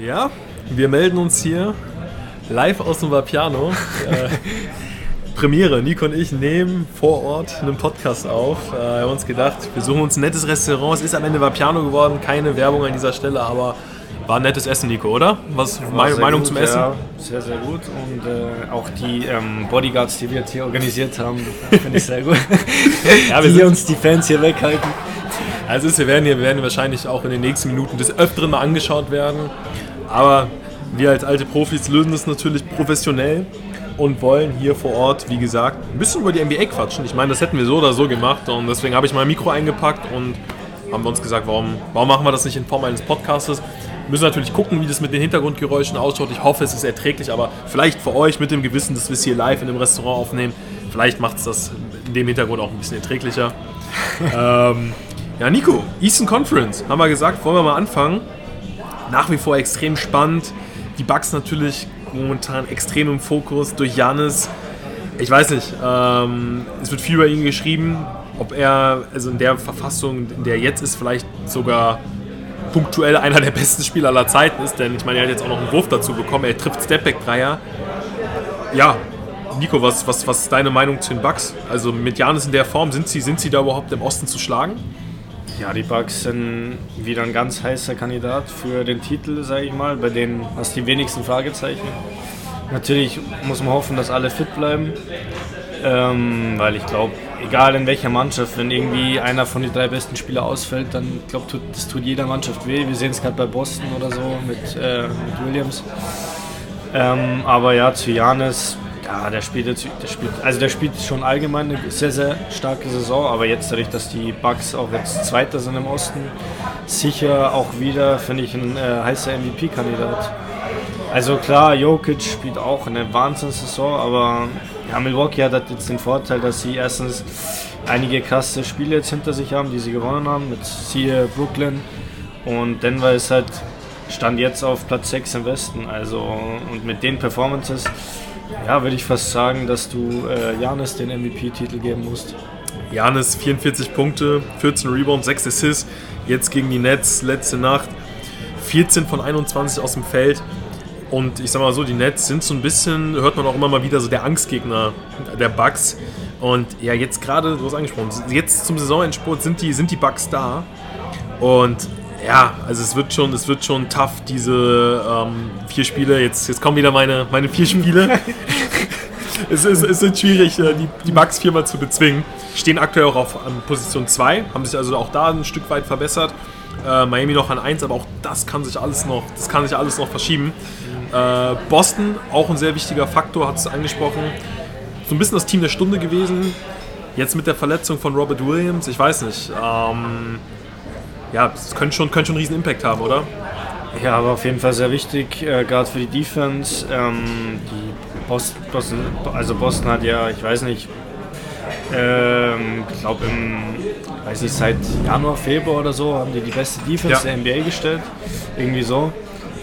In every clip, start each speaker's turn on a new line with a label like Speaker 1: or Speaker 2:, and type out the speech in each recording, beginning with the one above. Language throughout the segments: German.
Speaker 1: Ja, wir melden uns hier live aus dem Vapiano. äh, Premiere, Nico und ich nehmen vor Ort einen Podcast auf. Äh, wir haben uns gedacht, wir suchen uns ein nettes Restaurant. Es ist am Ende Vapiano geworden, keine Werbung an dieser Stelle, aber war ein nettes Essen, Nico, oder? Was meine Meinung
Speaker 2: gut,
Speaker 1: zum Essen?
Speaker 2: Ja, sehr, sehr gut. Und äh, auch die ähm, Bodyguards, die wir jetzt hier organisiert haben, finde ich sehr gut.
Speaker 1: Ja, wir
Speaker 2: die uns die Fans hier weghalten.
Speaker 1: Also ist, wir werden hier wir werden wahrscheinlich auch in den nächsten Minuten des Öfteren mal angeschaut werden. Aber wir als alte Profis lösen das natürlich professionell und wollen hier vor Ort, wie gesagt, ein bisschen über die NBA quatschen. Ich meine, das hätten wir so oder so gemacht und deswegen habe ich mein Mikro eingepackt und haben wir uns gesagt, warum, warum machen wir das nicht in Form eines Podcastes? Wir müssen natürlich gucken, wie das mit den Hintergrundgeräuschen ausschaut. Ich hoffe, es ist erträglich, aber vielleicht für euch mit dem Gewissen, dass wir es hier live in einem Restaurant aufnehmen, vielleicht macht es das in dem Hintergrund auch ein bisschen erträglicher. ähm, ja, Nico, Eastern Conference, haben wir gesagt, wollen wir mal anfangen. Nach wie vor extrem spannend. Die Bucks natürlich momentan extrem im Fokus durch Janis. Ich weiß nicht, ähm, es wird viel über ihn geschrieben, ob er, also in der Verfassung, in der er jetzt ist, vielleicht sogar punktuell einer der besten Spieler aller Zeiten ist, denn ich meine, er hat jetzt auch noch einen Wurf dazu bekommen, er trifft Stepback-Dreier. Ja, Nico, was, was, was ist deine Meinung zu den Bucks? Also mit Janis in der Form, sind sie, sind sie da überhaupt im Osten zu schlagen?
Speaker 2: Ja, die Bucks sind wieder ein ganz heißer Kandidat für den Titel, sage ich mal. Bei denen hast du die wenigsten Fragezeichen. Natürlich muss man hoffen, dass alle fit bleiben. Ähm, weil ich glaube, egal in welcher Mannschaft, wenn irgendwie einer von den drei besten Spielern ausfällt, dann glaube tut, das tut jeder Mannschaft weh. Wir sehen es gerade bei Boston oder so mit, äh, mit Williams. Ähm, aber ja, zu Janis, ja, der spielt, jetzt, der spielt, also der spielt schon allgemein eine sehr, sehr starke Saison, aber jetzt dadurch, dass die Bucks auch jetzt Zweiter sind im Osten, sicher auch wieder, finde ich, ein äh, heißer MVP-Kandidat. Also klar, Jokic spielt auch eine Wahnsinnssaison, aber ja, Milwaukee hat jetzt den Vorteil, dass sie erstens einige krasse Spiele jetzt hinter sich haben, die sie gewonnen haben, mit siehe Brooklyn und Denver ist halt stand jetzt auf Platz 6 im Westen, also und mit den Performances, ja, würde ich fast sagen, dass du äh, Janis den MVP-Titel geben musst.
Speaker 1: Janis 44 Punkte, 14 Rebounds, 6 Assists. Jetzt gegen die Nets letzte Nacht 14 von 21 aus dem Feld. Und ich sag mal so, die Nets sind so ein bisschen, hört man auch immer mal wieder, so der Angstgegner der Bucks. Und ja, jetzt gerade, du hast angesprochen, jetzt zum Saisonendspurt sind die, sind die Bucks da. Und ja, also es wird schon, es wird schon tough, diese ähm, vier Spiele. Jetzt, jetzt kommen wieder meine, meine vier Spiele. es, ist, es ist schwierig, äh, die, die Bucks viermal zu bezwingen. Stehen aktuell auch auf an Position 2, haben sich also auch da ein Stück weit verbessert. Äh, Miami noch an 1, aber auch das kann sich alles noch, das kann sich alles noch verschieben. Äh, Boston, auch ein sehr wichtiger Faktor, hat es angesprochen. So ein bisschen das Team der Stunde gewesen. Jetzt mit der Verletzung von Robert Williams, ich weiß nicht. Ähm, ja, das könnte schon, könnte schon einen riesen Impact haben, oder?
Speaker 2: Ja, aber auf jeden Fall sehr wichtig, äh, gerade für die Defense. Ähm, die Boston, Boston, also Boston hat ja, ich weiß nicht, ähm, ich glaube im, weiß nicht, seit Januar, Februar oder so haben die die beste Defense
Speaker 1: Ja.
Speaker 2: der NBA gestellt, irgendwie so.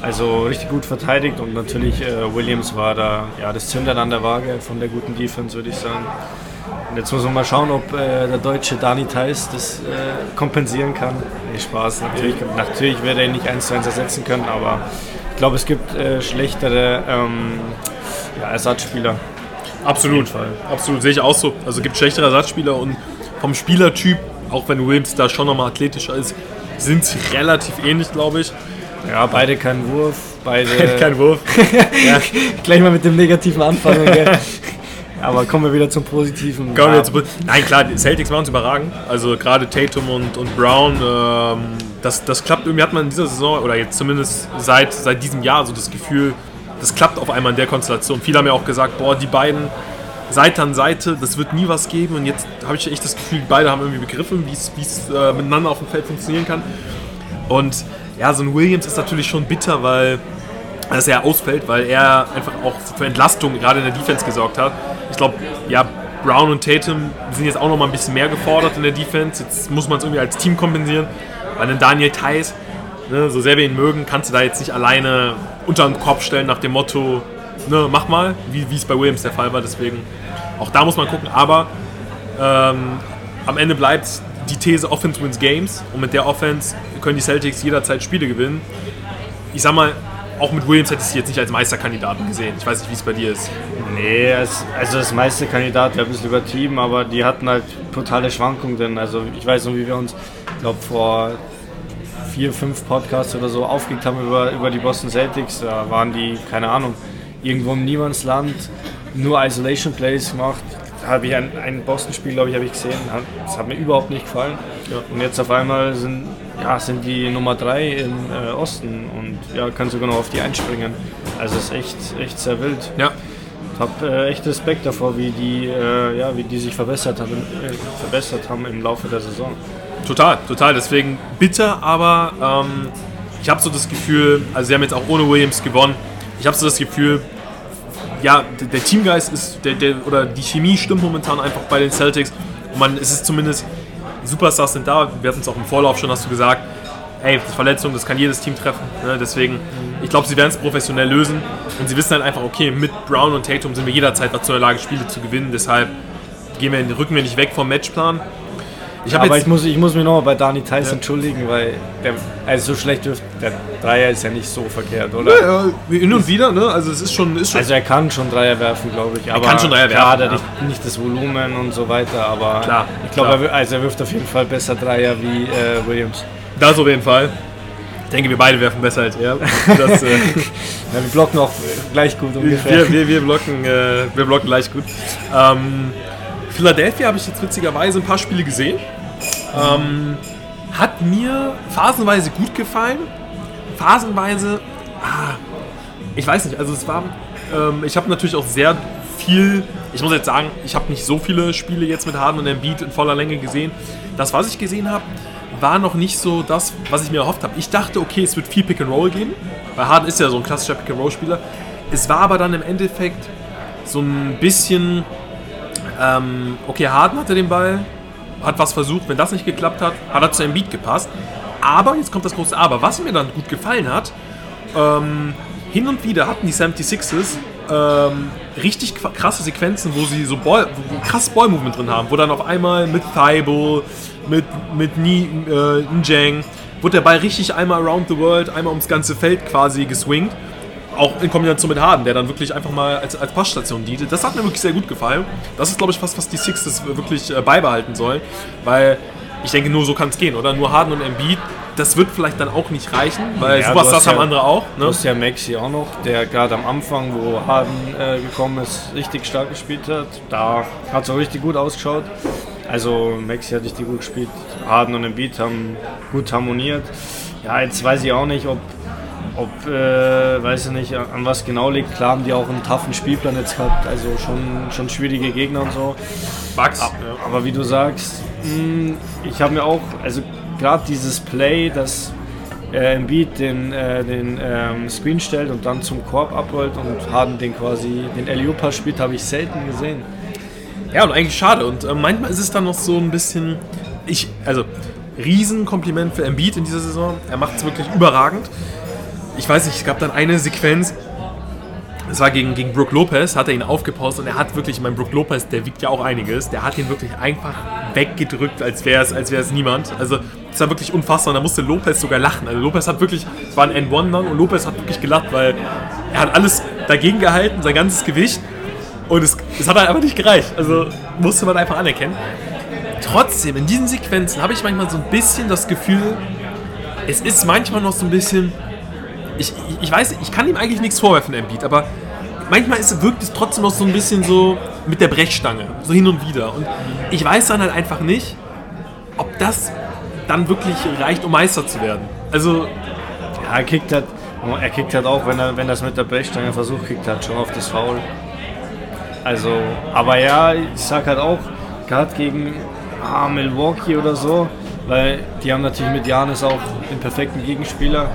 Speaker 2: Also richtig gut verteidigt und natürlich äh, Williams war da ja das Zündern an der Waage von der guten Defense, würde ich sagen. Und jetzt muss man mal schauen, ob äh, der deutsche Dani Theis das äh, kompensieren kann. Nee, Spaß. Natürlich, natürlich wird er ihn nicht eins zu eins ersetzen können, aber ich glaube, es gibt äh, schlechtere ähm, ja, Ersatzspieler.
Speaker 1: Absolut, absolut, sehe ich auch so. Also gibt schlechtere Ersatzspieler und vom Spielertyp, auch wenn Williams da schon nochmal athletischer ist, sind sie relativ ähnlich, glaube ich.
Speaker 2: Ja, beide kein Wurf, beide.
Speaker 1: Kein Wurf.
Speaker 2: Gleich mal mit dem Negativen anfangen, gell? Aber kommen wir wieder zum Positiven.
Speaker 1: Kommen wir zu- Nein, klar, die Celtics waren uns überragend. Also gerade Tatum und, und Brown, ähm, das, das klappt irgendwie, hat man in dieser Saison, oder jetzt zumindest seit, seit diesem Jahr so das Gefühl, das klappt auf einmal in der Konstellation. Viele haben ja auch gesagt, boah, die beiden Seite an Seite, das wird nie was geben. Und jetzt habe ich echt das Gefühl, beide haben irgendwie begriffen, wie es wie es, äh, miteinander auf dem Feld funktionieren kann. Und ja, so ein Williams ist natürlich schon bitter, weil dass er ausfällt, weil er einfach auch für Entlastung gerade in der Defense gesorgt hat. Ich glaube, ja, Brown und Tatum sind jetzt auch noch mal ein bisschen mehr gefordert in der Defense. Jetzt muss man es irgendwie als Team kompensieren, weil ein Daniel Theiss, ne, so sehr wir ihn mögen, kannst du da jetzt nicht alleine unter den Kopf stellen nach dem Motto, ne, mach mal, wie wie es bei Williams der Fall war. Deswegen, auch da muss man gucken. Aber ähm, am Ende bleibt die These Offense wins Games und mit der Offense können die Celtics jederzeit Spiele gewinnen. Ich sag mal, auch mit Williams hättest du jetzt nicht als Meisterkandidaten gesehen. Ich weiß nicht, wie es bei dir ist.
Speaker 2: Nee, es, also das Meisterkandidat wäre ein bisschen übertrieben, aber die hatten halt totale Schwankungen. Also ich weiß noch, wie wir uns, ich glaube, vor vier, fünf Podcasts oder so aufgeregt haben über, über die Boston Celtics. Da waren die, keine Ahnung, irgendwo im Niemandsland, nur Isolation Plays gemacht. Da habe ich ein, ein Boston-Spiel, glaube ich, habe ich gesehen. Das hat mir überhaupt nicht gefallen. Ja. Und jetzt auf einmal sind, ja, sind die Nummer drei im äh, Osten und ja, kann sogar noch auf die einspringen. Also es ist echt, echt sehr wild.
Speaker 1: Ja.
Speaker 2: Ich habe äh, echt Respekt davor, wie die, äh, ja, wie die sich verbessert haben, äh, verbessert haben im Laufe der Saison.
Speaker 1: Total, total. Deswegen bitter, aber ähm, ich habe so das Gefühl, also sie haben jetzt auch ohne Williams gewonnen. Ich habe so das Gefühl, ja, der, der Teamgeist ist, der, der, oder die Chemie stimmt momentan einfach bei den Celtics. Und man, es ist zumindest, Superstars sind da. Wir hatten es auch im Vorlauf schon, hast du gesagt, ey, Verletzung, das kann jedes Team treffen. Ne? Deswegen, ich glaube, sie werden es professionell lösen. Und sie wissen halt einfach, okay, mit Brown und Tatum sind wir jederzeit dazu in der Lage, Spiele zu gewinnen. Deshalb gehen wir, rücken wir nicht weg vom Matchplan.
Speaker 2: Ich aber ich muss, ich muss mich nochmal bei Dani Tyson ja. entschuldigen, weil der, also so schlecht dürfte der Dreier ist ja nicht so verkehrt, oder?
Speaker 1: Ja, ja, hin und wieder, ne? Also es ist schon, ist schon
Speaker 2: Also er kann schon Dreier werfen, glaube ich. Aber er kann schon Dreier klar, werfen. Klar, ja. nicht das Volumen und so weiter, aber klar, ich glaube, er, also er wirft auf jeden Fall besser Dreier wie äh, Williams.
Speaker 1: Das auf jeden Fall. Ich denke, wir beide werfen besser als er. Das, äh,
Speaker 2: ja, wir blocken auch gleich gut
Speaker 1: ungefähr. Wir, wir, wir, blocken, äh, wir blocken gleich gut. Ähm, Philadelphia habe ich jetzt witzigerweise ein paar Spiele gesehen. Ähm, hat mir phasenweise gut gefallen. Phasenweise, ah, ich weiß nicht, also es war, ähm, ich habe natürlich auch sehr viel, ich muss jetzt sagen, ich habe nicht so viele Spiele jetzt mit Harden und Embiid in voller Länge gesehen. Das, was ich gesehen habe, war noch nicht so das, was ich mir erhofft habe. Ich dachte, okay, es wird viel Pick and Roll geben, weil Harden ist ja so ein klassischer Pick and Roll Spieler. Es war aber dann im Endeffekt so ein bisschen, ähm, okay, Harden hatte den Ball, hat was versucht. Wenn das nicht geklappt hat, hat er zu einem Beat gepasst. Aber, jetzt kommt das große Aber, was mir dann gut gefallen hat, ähm, hin und wieder hatten die 76ers ähm, richtig krasse Sequenzen, wo sie so Ball, wo krass Ball-Movement drin haben, wo dann auf einmal mit Thibault, mit, mit Ni, äh, wurde der Ball richtig einmal around the world, einmal ums ganze Feld quasi geswingt auch in Kombination mit Harden, der dann wirklich einfach mal als, als Passstation diente. Das hat mir wirklich sehr gut gefallen. Das ist, glaube ich, fast, was die Sixers wirklich äh, beibehalten sollen, weil ich denke, nur so kann es gehen, oder? Nur Harden und Embiid, das wird vielleicht dann auch nicht reichen, weil ja, Superstars ja, haben andere auch.
Speaker 2: Ne? Du hast ja Maxi auch noch, der gerade am Anfang, wo Harden äh, gekommen ist, richtig stark gespielt hat. Da hat es auch richtig gut ausgeschaut. Also Maxi hat richtig gut gespielt. Harden und Embiid haben gut harmoniert. Ja, jetzt weiß ich auch nicht, ob ob, äh, weiß ich nicht, an was genau liegt. Klar haben die auch einen taffen Spielplan jetzt gehabt, also schon, schon schwierige Gegner und so.
Speaker 1: Bugs.
Speaker 2: Aber, aber wie du sagst, mh, hm, ich habe mir auch, also gerade dieses Play, das äh, Embiid den, äh, den ähm, Screen stellt und dann zum Korb abrollt und Harden den quasi den Eliupa spielt, habe ich selten gesehen.
Speaker 1: Ja, und eigentlich schade. Und äh, manchmal ist es dann noch so ein bisschen. Ich, also, Riesenkompliment für Embiid in dieser Saison. Er macht es wirklich überragend ich weiß nicht, es gab dann eine Sequenz, das war gegen, gegen Brook Lopez, hat er ihn aufgepaust und er hat wirklich, mein Brook Lopez, der wiegt ja auch einiges, der hat ihn wirklich einfach weggedrückt, als wäre es als niemand. Also, das war wirklich unfassbar und da musste Lopez sogar lachen. Also, Lopez hat wirklich, es war ein N1 dann und Lopez hat wirklich gelacht, weil er hat alles dagegen gehalten, sein ganzes Gewicht und es, es hat halt einfach nicht gereicht. Also, musste man einfach anerkennen. Trotzdem, in diesen Sequenzen habe ich manchmal so ein bisschen das Gefühl, es ist manchmal noch so ein bisschen ich, ich weiß, ich kann ihm eigentlich nichts vorwerfen, Embiid, aber manchmal ist, wirkt es trotzdem noch so ein bisschen so mit der Brechstange, so hin und wieder. Und ich weiß dann halt einfach nicht, ob das dann wirklich reicht, um Meister zu werden. Also.
Speaker 2: Ja, er kickt halt, er kickt halt auch, wenn er wenn das mit der Brechstange versucht, kickt halt schon auf das Foul. Also, aber ja, ich sag halt auch, gerade gegen ah, Milwaukee oder so, weil die haben natürlich mit Janis auch den perfekten Gegenspieler.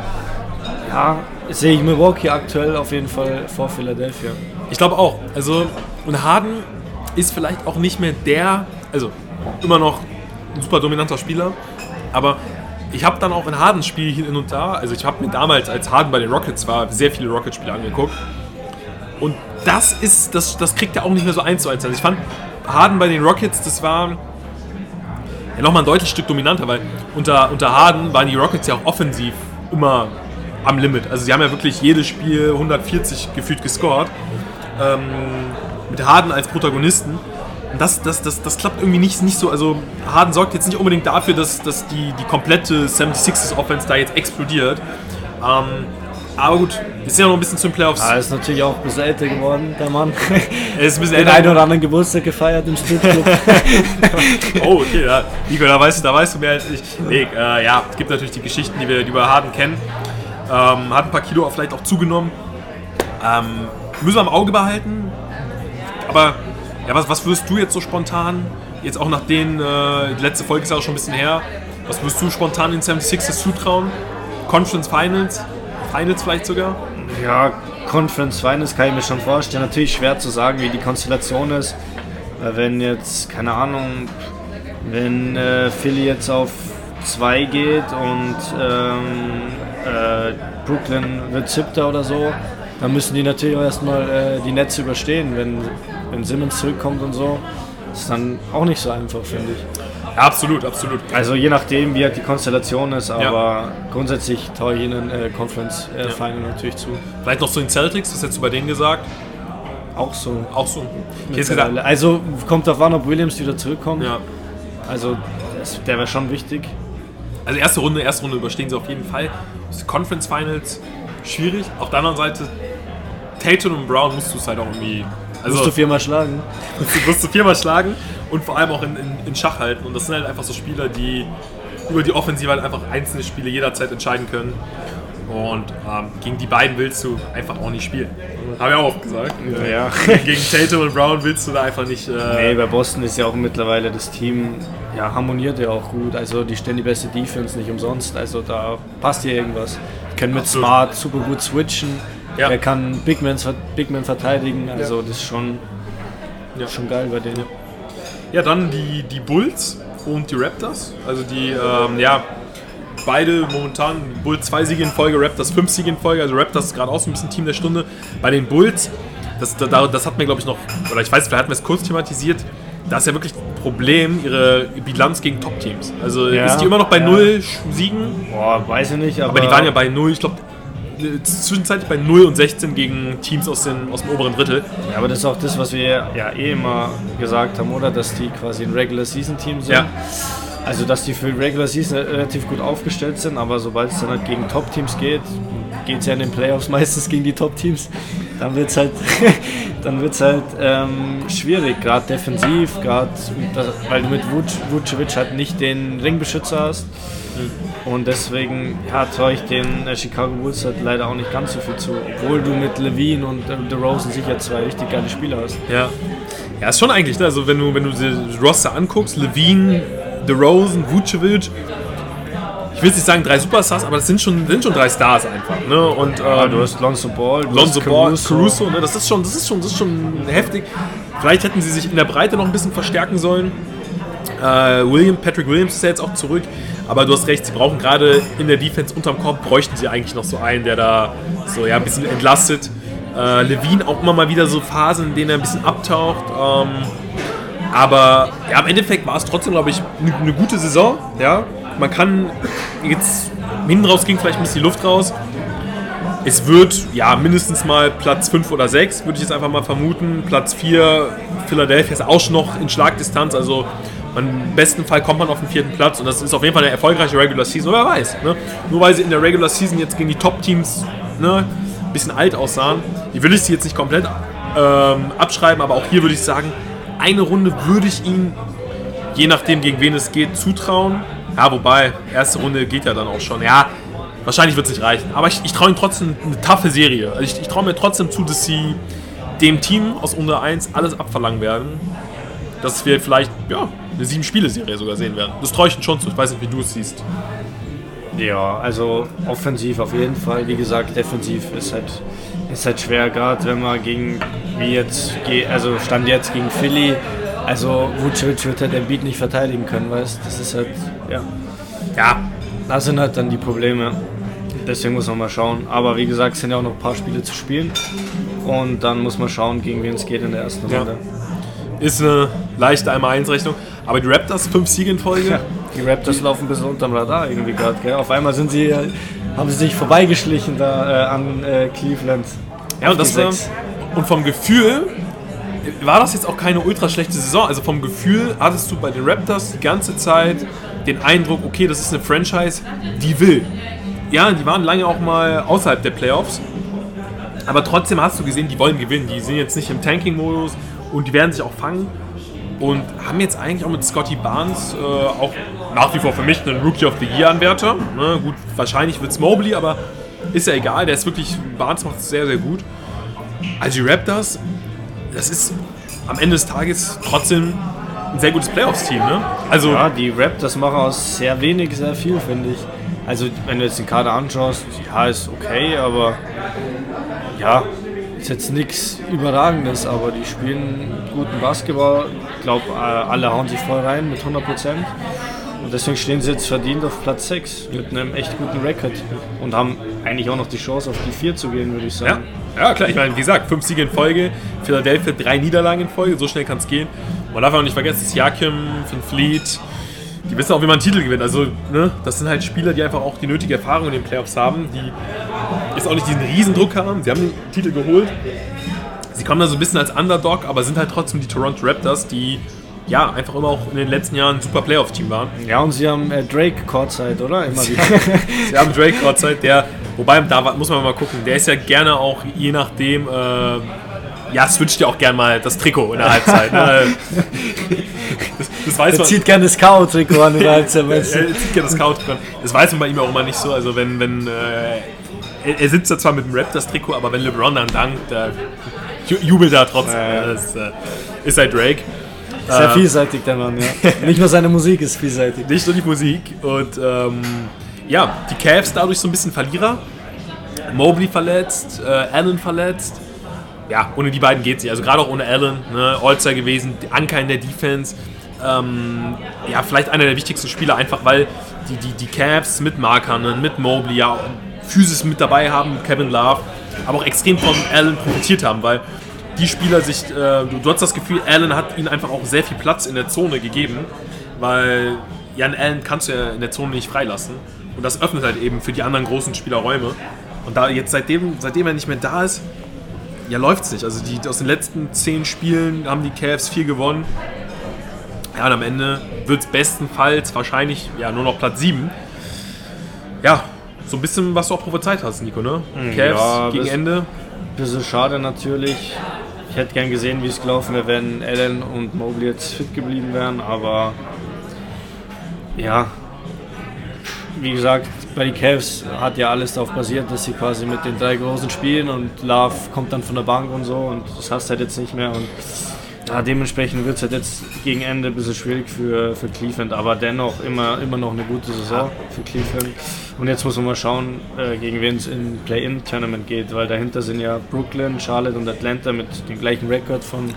Speaker 2: Ja, sehe ich Milwaukee aktuell auf jeden Fall vor Philadelphia.
Speaker 1: Ich glaube auch. Also, und Harden ist vielleicht auch nicht mehr der, also immer noch ein super dominanter Spieler, aber ich habe dann auch in Harden Spiel hin und da, also ich habe mir damals, als Harden bei den Rockets war, sehr viele Rockets-Spiele angeguckt. Und das ist, das, das kriegt er auch nicht mehr so eins zu eins. Also ich fand Harden bei den Rockets, das war ja nochmal ein deutliches Stück dominanter, weil unter, unter Harden waren die Rockets ja auch offensiv immer am Limit. Also sie haben ja wirklich jedes Spiel 140 gefühlt gescored. Ähm, mit Harden als Protagonisten. Und das, das, das, das klappt irgendwie nicht, nicht so. Also Harden sorgt jetzt nicht unbedingt dafür, dass, dass die, die komplette 76ers Offense da jetzt explodiert. Ähm, aber gut, wir sind ja noch ein bisschen zu den Playoffs.
Speaker 2: Er ist natürlich auch ein bisschen älter geworden, der Mann.
Speaker 1: Er ist ein bisschen
Speaker 2: Den
Speaker 1: älter.
Speaker 2: einen oder anderen Geburtstag gefeiert im Stripclub.
Speaker 1: Oh, okay, ja. Nico, da weißt du, da weißt du mehr als ich. Nee, äh, ja, es gibt natürlich die Geschichten, die wir die über Harden kennen. Ähm, hat ein paar Kilo auch vielleicht auch zugenommen. Ähm, müssen wir im Auge behalten. Aber ja, was, was würdest du jetzt so spontan, jetzt auch nach den, äh, die letzte Folge ist ja auch schon ein bisschen her, was würdest du spontan den 76ers zutrauen? Conference Finals? Finals vielleicht sogar?
Speaker 2: Ja, Conference Finals kann ich mir schon vorstellen. Natürlich schwer zu sagen, wie die Konstellation ist. Weil wenn jetzt, keine Ahnung, wenn äh, Philly jetzt auf 2 geht und ähm, äh, Brooklyn wird siebter oder so, dann müssen die natürlich auch erstmal äh, die Netze überstehen, wenn, wenn Simmons zurückkommt und so. Das ist dann auch nicht so einfach, finde ich.
Speaker 1: Ja, absolut, absolut.
Speaker 2: Also je nachdem, wie halt die Konstellation ist, aber grundsätzlich traue ich ihnen äh, Conference äh, Final natürlich zu.
Speaker 1: Vielleicht noch zu den Celtics, was hättest du bei denen gesagt?
Speaker 2: Auch so.
Speaker 1: Auch so. Ich hätte gesagt,
Speaker 2: Also kommt darauf an, ob Williams wieder zurückkommt.
Speaker 1: ja.
Speaker 2: Also das, der wäre schon wichtig.
Speaker 1: Also erste Runde, erste Runde überstehen sie auf jeden Fall. Das Conference Finals schwierig. Auf der anderen Seite Tatum und Brown musst du es halt auch irgendwie. Also
Speaker 2: Musst du viermal schlagen.
Speaker 1: du musst du viermal schlagen und vor allem auch in, in, in Schach halten. Und das sind halt einfach so Spieler, die über die Offensive halt einfach einzelne Spiele jederzeit entscheiden können. Und ähm, gegen die beiden willst du einfach auch nicht spielen. Habe ich auch oft gesagt.
Speaker 2: Ja.
Speaker 1: Gegen Tatum und Brown willst du da einfach nicht. Äh,
Speaker 2: Nee, bei Boston ist ja auch mittlerweile das Team, ja, harmoniert ja auch gut. Also die stellen die beste Defense nicht umsonst. Also da passt hier irgendwas. Können mit
Speaker 1: Absolut.
Speaker 2: Smart super gut switchen.
Speaker 1: Ja.
Speaker 2: Er kann Big Man, Big Man verteidigen. Also das ist schon,
Speaker 1: Ja.
Speaker 2: schon geil bei denen.
Speaker 1: Ja, dann die, die Bulls und die Raptors. Also die, ähm, ja, beide momentan Bulls zwei Siege in Folge, Raptors fünf Siege in Folge. Also Raptors ist gerade auch so ein bisschen Team der Stunde. Bei den Bulls, das, da, das hat mir glaube ich noch, oder ich weiß, vielleicht hatten wir es kurz thematisiert, da ist ja wirklich ein Problem, ihre Bilanz gegen Top-Teams. Also
Speaker 2: Ja,
Speaker 1: ist die immer noch bei
Speaker 2: ja.
Speaker 1: null Siegen,
Speaker 2: Boah, weiß ich nicht, aber,
Speaker 1: aber die waren ja bei null, ich glaube, zwischenzeitlich bei 0 und 16 gegen Teams aus, den, aus dem oberen Drittel.
Speaker 2: Ja, aber das ist auch das, was wir ja eh immer gesagt haben, oder? Dass die quasi ein Regular Season Team sind.
Speaker 1: Ja.
Speaker 2: Also, dass die für Regular Season relativ gut aufgestellt sind, aber sobald es dann halt gegen Top-Teams geht, geht es ja in den Playoffs meistens gegen die Top-Teams, dann wird es halt, dann wird's halt ähm, schwierig, gerade defensiv, gerade weil du mit Vuc- Vucevic halt nicht den Ringbeschützer hast. Und deswegen ja, traue ich den äh, Chicago Bulls halt leider auch nicht ganz so viel zu, obwohl du mit Levine und äh, DeRozan sicher zwei richtig geile Spieler hast.
Speaker 1: Ja. Ja, ist schon eigentlich, ne? Also wenn du, wenn du die Roster anguckst, Levine, DeRozan, Vucevic, ich will nicht sagen drei Superstars, aber das sind schon, sind schon drei Stars einfach, ne? Und
Speaker 2: Ja,
Speaker 1: ähm,
Speaker 2: du hast Lonzo Ball, du
Speaker 1: Lonzo
Speaker 2: hast
Speaker 1: Ball, Caruso, ne? Das ist schon, das ist schon, das ist schon heftig. Vielleicht hätten sie sich in der Breite noch ein bisschen verstärken sollen. Äh, William, Patrick Williams ist ja jetzt auch zurück, aber du hast recht, sie brauchen gerade in der Defense unterm Korb, bräuchten sie eigentlich noch so einen, der da so ja, ein bisschen entlastet. Äh, Levine auch immer mal wieder so Phasen, in denen er ein bisschen abtaucht. Ähm, aber ja, im Endeffekt war es trotzdem, glaube ich, eine eine gute Saison. Ja? Man kann jetzt hinten raus ging vielleicht ein bisschen die Luft raus. Es wird ja mindestens mal Platz 5 oder 6, würde ich jetzt einfach mal vermuten. Platz 4, Philadelphia ist auch schon noch in Schlagdistanz. Also man, im besten Fall kommt man auf den vierten Platz und das ist auf jeden Fall eine erfolgreiche Regular Season. Wer weiß. Ne? Nur weil sie in der Regular Season jetzt gegen die Top-Teams ne, ein bisschen alt aussahen, die will ich sie jetzt nicht komplett ähm, abschreiben, aber auch hier würde ich sagen, eine Runde würde ich ihnen, je nachdem gegen wen es geht, zutrauen. Ja, wobei, erste Runde geht ja dann auch schon. Ja, wahrscheinlich wird es nicht reichen. Aber ich, ich traue ihnen trotzdem eine taffe Serie. Also ich, ich traue mir trotzdem zu, dass sie dem Team aus Runde 1 alles abverlangen werden. Dass wir vielleicht, ja, eine Sieben-Spiele-Serie sogar sehen werden. Das traue ich ihnen schon zu. Ich weiß nicht, wie du es siehst.
Speaker 2: Ja, also offensiv auf jeden Fall. Wie gesagt, defensiv ist halt, ist halt schwer, gerade wenn man gegen, wie jetzt, also stand jetzt gegen Philly, also Vucevic wird halt den Beat nicht verteidigen können, weißt Das ist halt, ja,
Speaker 1: Ja,
Speaker 2: da sind halt dann die Probleme. Deswegen muss man mal schauen. Aber wie gesagt, es sind ja auch noch ein paar Spiele zu spielen. Und dann muss man schauen, gegen wen es geht in der ersten
Speaker 1: Ja.
Speaker 2: Runde.
Speaker 1: ist eine leichte 1-1-Rechnung. Aber die Raptors, fünf Siege in Folge.
Speaker 2: Die Raptors laufen ein bisschen unterm Radar irgendwie gerade? Auf einmal sind sie, haben sie sich vorbeigeschlichen da äh, an äh, Cleveland.
Speaker 1: Ja, und, das war, und vom Gefühl war das jetzt auch keine ultra schlechte Saison. Also vom Gefühl hattest du bei den Raptors die ganze Zeit den Eindruck, okay, das ist eine Franchise, die will. Ja, die waren lange auch mal außerhalb der Playoffs. Aber trotzdem hast du gesehen, die wollen gewinnen. Die sind jetzt nicht im Tanking-Modus und die werden sich auch fangen. Und haben jetzt eigentlich auch mit Scotty Barnes äh, auch nach wie vor für mich einen Rookie of the Year-Anwärter. Ne, gut, wahrscheinlich wird es Mobley, aber ist ja egal. Der ist wirklich, Barnes macht es sehr, sehr gut. Also die Raptors, das ist am Ende des Tages trotzdem ein sehr gutes Playoffs-Team. Ne?
Speaker 2: Also ja, die Raptors machen aus sehr wenig sehr viel, finde ich. Also wenn du jetzt den Kader anschaust, ja, ist okay, aber ja, ist jetzt nichts Überragendes, aber die spielen guten Basketball. Ich glaube, äh, alle hauen sich voll rein mit 100 Prozent. Deswegen stehen sie jetzt verdient auf Platz 6 mit einem echt guten Rekord und haben eigentlich auch noch die Chance, auf die 4 zu gehen, würde ich sagen.
Speaker 1: Ja. ja, klar, ich meine, wie gesagt, fünf Siege in Folge, Philadelphia drei Niederlagen in Folge, so schnell kann es gehen. Man darf auch nicht vergessen, dass Jakim, Finn Fleet, die wissen auch, wie man einen Titel gewinnt. Also, ne, das sind halt Spieler, die einfach auch die nötige Erfahrung in den Playoffs haben, die jetzt auch nicht diesen Riesendruck haben. Sie haben den Titel geholt. Sie kommen da so ein bisschen als Underdog, aber sind halt trotzdem die Toronto Raptors, die ja, einfach immer auch in den letzten Jahren ein super Playoff-Team waren.
Speaker 2: Ja, und sie haben äh, Drake Courtside, oder? Immer wieder.
Speaker 1: sie haben Drake Courtside, der, wobei, da muss man mal gucken, der ist ja gerne auch, je nachdem, äh, ja, switcht ja auch gerne mal das Trikot in der Halbzeit. Ne?
Speaker 2: Das, das weiß er man. zieht gerne das K.O.-Trikot an in der Halbzeit.
Speaker 1: er zieht gerne das K.O.-Trikot an. Das weiß man bei ihm auch immer nicht so. Also wenn, wenn äh, er, er, sitzt da zwar mit dem Raptors-Trikot, aber wenn LeBron dann dankt, da jubelt er trotzdem. Ja, ja. Das äh, ist halt Drake.
Speaker 2: Sehr ähm, vielseitig, der Mann, ja. Nicht nur seine Musik ist vielseitig.
Speaker 1: Nicht nur die Musik. Und ähm, ja, die Cavs dadurch so ein bisschen Verlierer. Mobley verletzt, äh, Allen verletzt ja, ohne die beiden geht es nicht. Also gerade auch ohne Allen, ne, All-Star gewesen, Anker in der Defense. Ähm, ja, vielleicht einer der wichtigsten Spieler, einfach weil die, die, die Cavs mit Markanen, mit Mobley, ja, Physis mit dabei haben, Kevin Love, aber auch extrem von Allen profitiert haben, weil die Spieler sich, äh, du, du hast das Gefühl, Allen hat ihnen einfach auch sehr viel Platz in der Zone gegeben, weil Jan Allen kannst du ja in der Zone nicht freilassen. Und das öffnet halt eben für die anderen großen Spieler Räume. Und da jetzt seitdem, seitdem er nicht mehr da ist, ja, läuft es nicht. Also die, aus den letzten zehn Spielen haben die Cavs vier gewonnen. Ja, und am Ende wird es bestenfalls wahrscheinlich ja, nur noch Platz 7. Ja, so ein bisschen, was du auch prophezeit hast, Nico, ne?
Speaker 2: Mhm, Cavs ja, gegen Ende. Bisschen schade natürlich. Ich hätte gern gesehen, wie es gelaufen wäre, wenn Allen und Mobley jetzt fit geblieben wären, aber ja, wie gesagt, bei den Cavs hat ja alles darauf basiert, dass sie quasi mit den drei Großen spielen und Love kommt dann von der Bank und so und das hast du halt jetzt nicht mehr und ja, dementsprechend wird es halt jetzt gegen Ende ein bisschen schwierig für, für Cleveland, aber dennoch immer, immer noch eine gute Saison für Cleveland. Und jetzt muss man mal schauen, äh, gegen wen es im Play-In-Tournament geht, weil dahinter sind ja Brooklyn, Charlotte und Atlanta mit dem gleichen Rekord von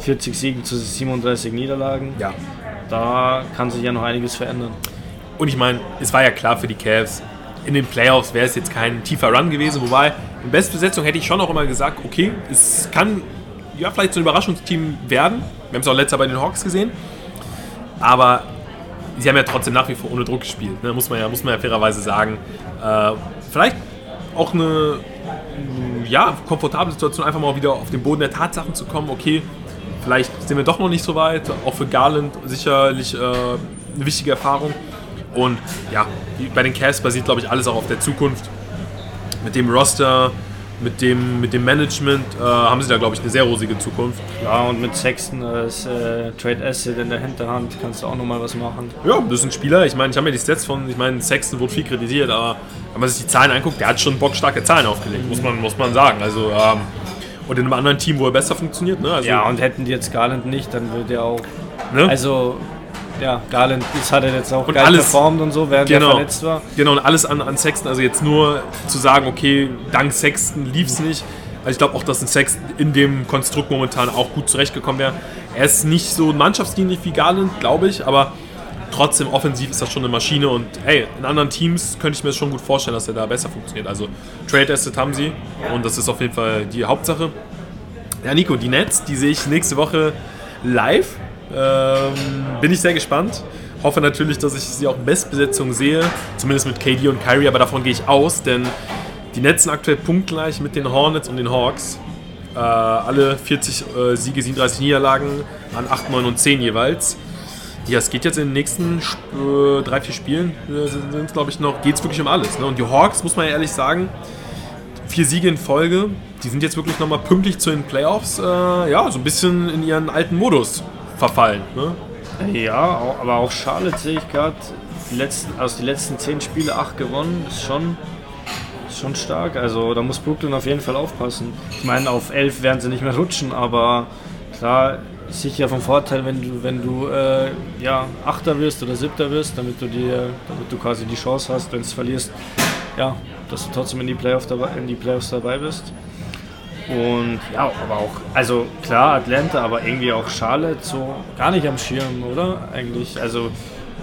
Speaker 2: 40 Siegen zu 37 Niederlagen.
Speaker 1: Ja.
Speaker 2: Da kann sich ja noch einiges verändern.
Speaker 1: Und ich meine, es war ja klar für die Cavs, in den Playoffs wäre es jetzt kein tiefer Run gewesen, wobei in Bestbesetzung hätte ich schon auch immer gesagt, okay, es kann ja vielleicht so ein Überraschungsteam werden. Wir haben es auch letztes Jahr bei den Hawks gesehen. Aber sie haben ja trotzdem nach wie vor ohne Druck gespielt, ne? muss, man ja, muss man ja fairerweise sagen. Äh, vielleicht auch eine ja, komfortable Situation, einfach mal wieder auf den Boden der Tatsachen zu kommen. Okay, vielleicht sind wir doch noch nicht so weit. Auch für Garland sicherlich äh, eine wichtige Erfahrung. Und ja, bei den Cavs basiert, glaube ich, alles auch auf der Zukunft. Mit dem Roster, mit dem, mit dem Management äh, haben sie da, glaube ich, eine sehr rosige Zukunft.
Speaker 2: Ja, und mit Sexton als äh, Trade Asset in der Hinterhand kannst du auch nochmal was machen.
Speaker 1: Ja, das ist ein Spieler. Ich meine, ich habe mir die Stats von, ich meine, Sexton wurde viel kritisiert, aber wenn man sich die Zahlen anguckt, der hat schon bockstarke Zahlen aufgelegt, muss man, muss man sagen. Also, ähm, und in einem anderen Team, wo er besser funktioniert. Ne? Also,
Speaker 2: ja, und hätten die jetzt Garland nicht, dann würde er auch. Ne? Also ja, Garland das hat er jetzt auch
Speaker 1: und geil alles,
Speaker 2: performt und so, während
Speaker 1: genau,
Speaker 2: er verletzt war.
Speaker 1: Genau, und alles an, an Sexton, also jetzt nur zu sagen, okay, dank Sexton lief es nicht. Also ich glaube auch, dass ein Sexton in dem Konstrukt momentan auch gut zurechtgekommen wäre. Er ist nicht so mannschaftsdienlich wie Garland, glaube ich, aber trotzdem offensiv ist das schon eine Maschine und hey, in anderen Teams könnte ich mir das schon gut vorstellen, dass er da besser funktioniert. Also Trade Asset haben sie und das ist auf jeden Fall die Hauptsache. Ja, Nico, die Nets, die sehe ich nächste Woche live ähm, bin ich sehr gespannt. Hoffe natürlich, dass ich sie auch in Bestbesetzung sehe, zumindest mit KD und Kyrie, aber davon gehe ich aus, denn die Nets sind aktuell punktgleich mit den Hornets und den Hawks. Äh, alle 40 äh, Siege, 37 Niederlagen an 8, 9 und 10 jeweils. Ja, es geht jetzt in den nächsten äh, drei, vier Spielen, äh, sind glaube ich noch, geht es wirklich um alles. Ne? Und die Hawks, muss man ja ehrlich sagen, vier Siege in Folge, die sind jetzt wirklich nochmal pünktlich zu den Playoffs, äh, ja, so ein bisschen in ihren alten Modus verfallen. Ne?
Speaker 2: Ja, aber auch Charlotte sehe ich gerade, aus den letzten zehn Spiele acht gewonnen, ist schon, ist schon stark. Also da muss Brooklyn auf jeden Fall aufpassen. Ich meine, auf elf werden sie nicht mehr rutschen, aber klar, sicher vom Vorteil, wenn du, wenn du äh, ja, Achter wirst oder Siebter wirst, damit du, dir, damit du quasi die Chance hast, wenn du es verlierst, ja, dass du trotzdem in die, Playoff dabei, in die Playoffs dabei bist. Und ja, aber auch, also klar, Atlanta, aber irgendwie auch Charlotte so gar nicht am Schirm, oder? Eigentlich, also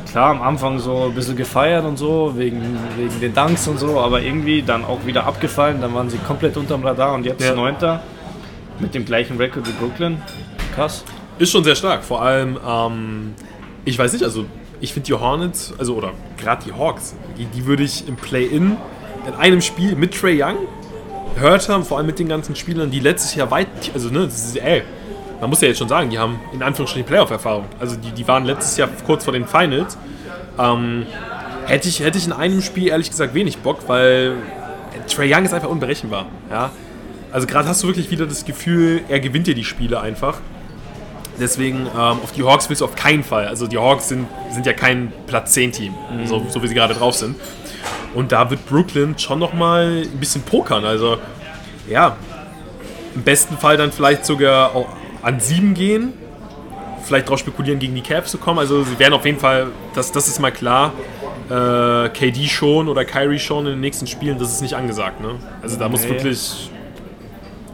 Speaker 2: klar, am Anfang so ein bisschen gefeiert und so, wegen, wegen den Danks und so, aber irgendwie dann auch wieder abgefallen, dann waren sie komplett unterm Radar und jetzt ja. Neunter mit dem gleichen Rekord wie Brooklyn. Krass.
Speaker 1: Ist schon sehr stark. Vor allem, ähm, ich weiß nicht, also ich finde die Hornets, also oder gerade die Hawks, die, die würde ich im Play-In in einem Spiel mit Trey Young gehört haben, vor allem mit den ganzen Spielern, die letztes Jahr weit, also ne, ist, ey, man muss ja jetzt schon sagen, die haben in Anführungsstrichen Playoff-Erfahrung. Also die, die waren letztes Jahr kurz vor den Finals. Ähm, hätte, ich, hätte ich in einem Spiel ehrlich gesagt wenig Bock, weil Trey Young ist einfach unberechenbar. Ja? Also gerade hast du wirklich wieder das Gefühl, er gewinnt dir die Spiele einfach. Deswegen ähm, auf die Hawks willst du auf keinen Fall. Also die Hawks sind, sind ja kein Platz 10-Team, mhm. so, so wie sie gerade drauf sind. Und da wird Brooklyn schon nochmal ein bisschen pokern. Also ja, im besten Fall dann vielleicht sogar an 7 gehen. Vielleicht darauf spekulieren, gegen die Cavs zu kommen. Also sie werden auf jeden Fall, das, das ist mal klar, äh, KD schon oder Kyrie schon in den nächsten Spielen, das ist nicht angesagt. Ne? Also da muss wirklich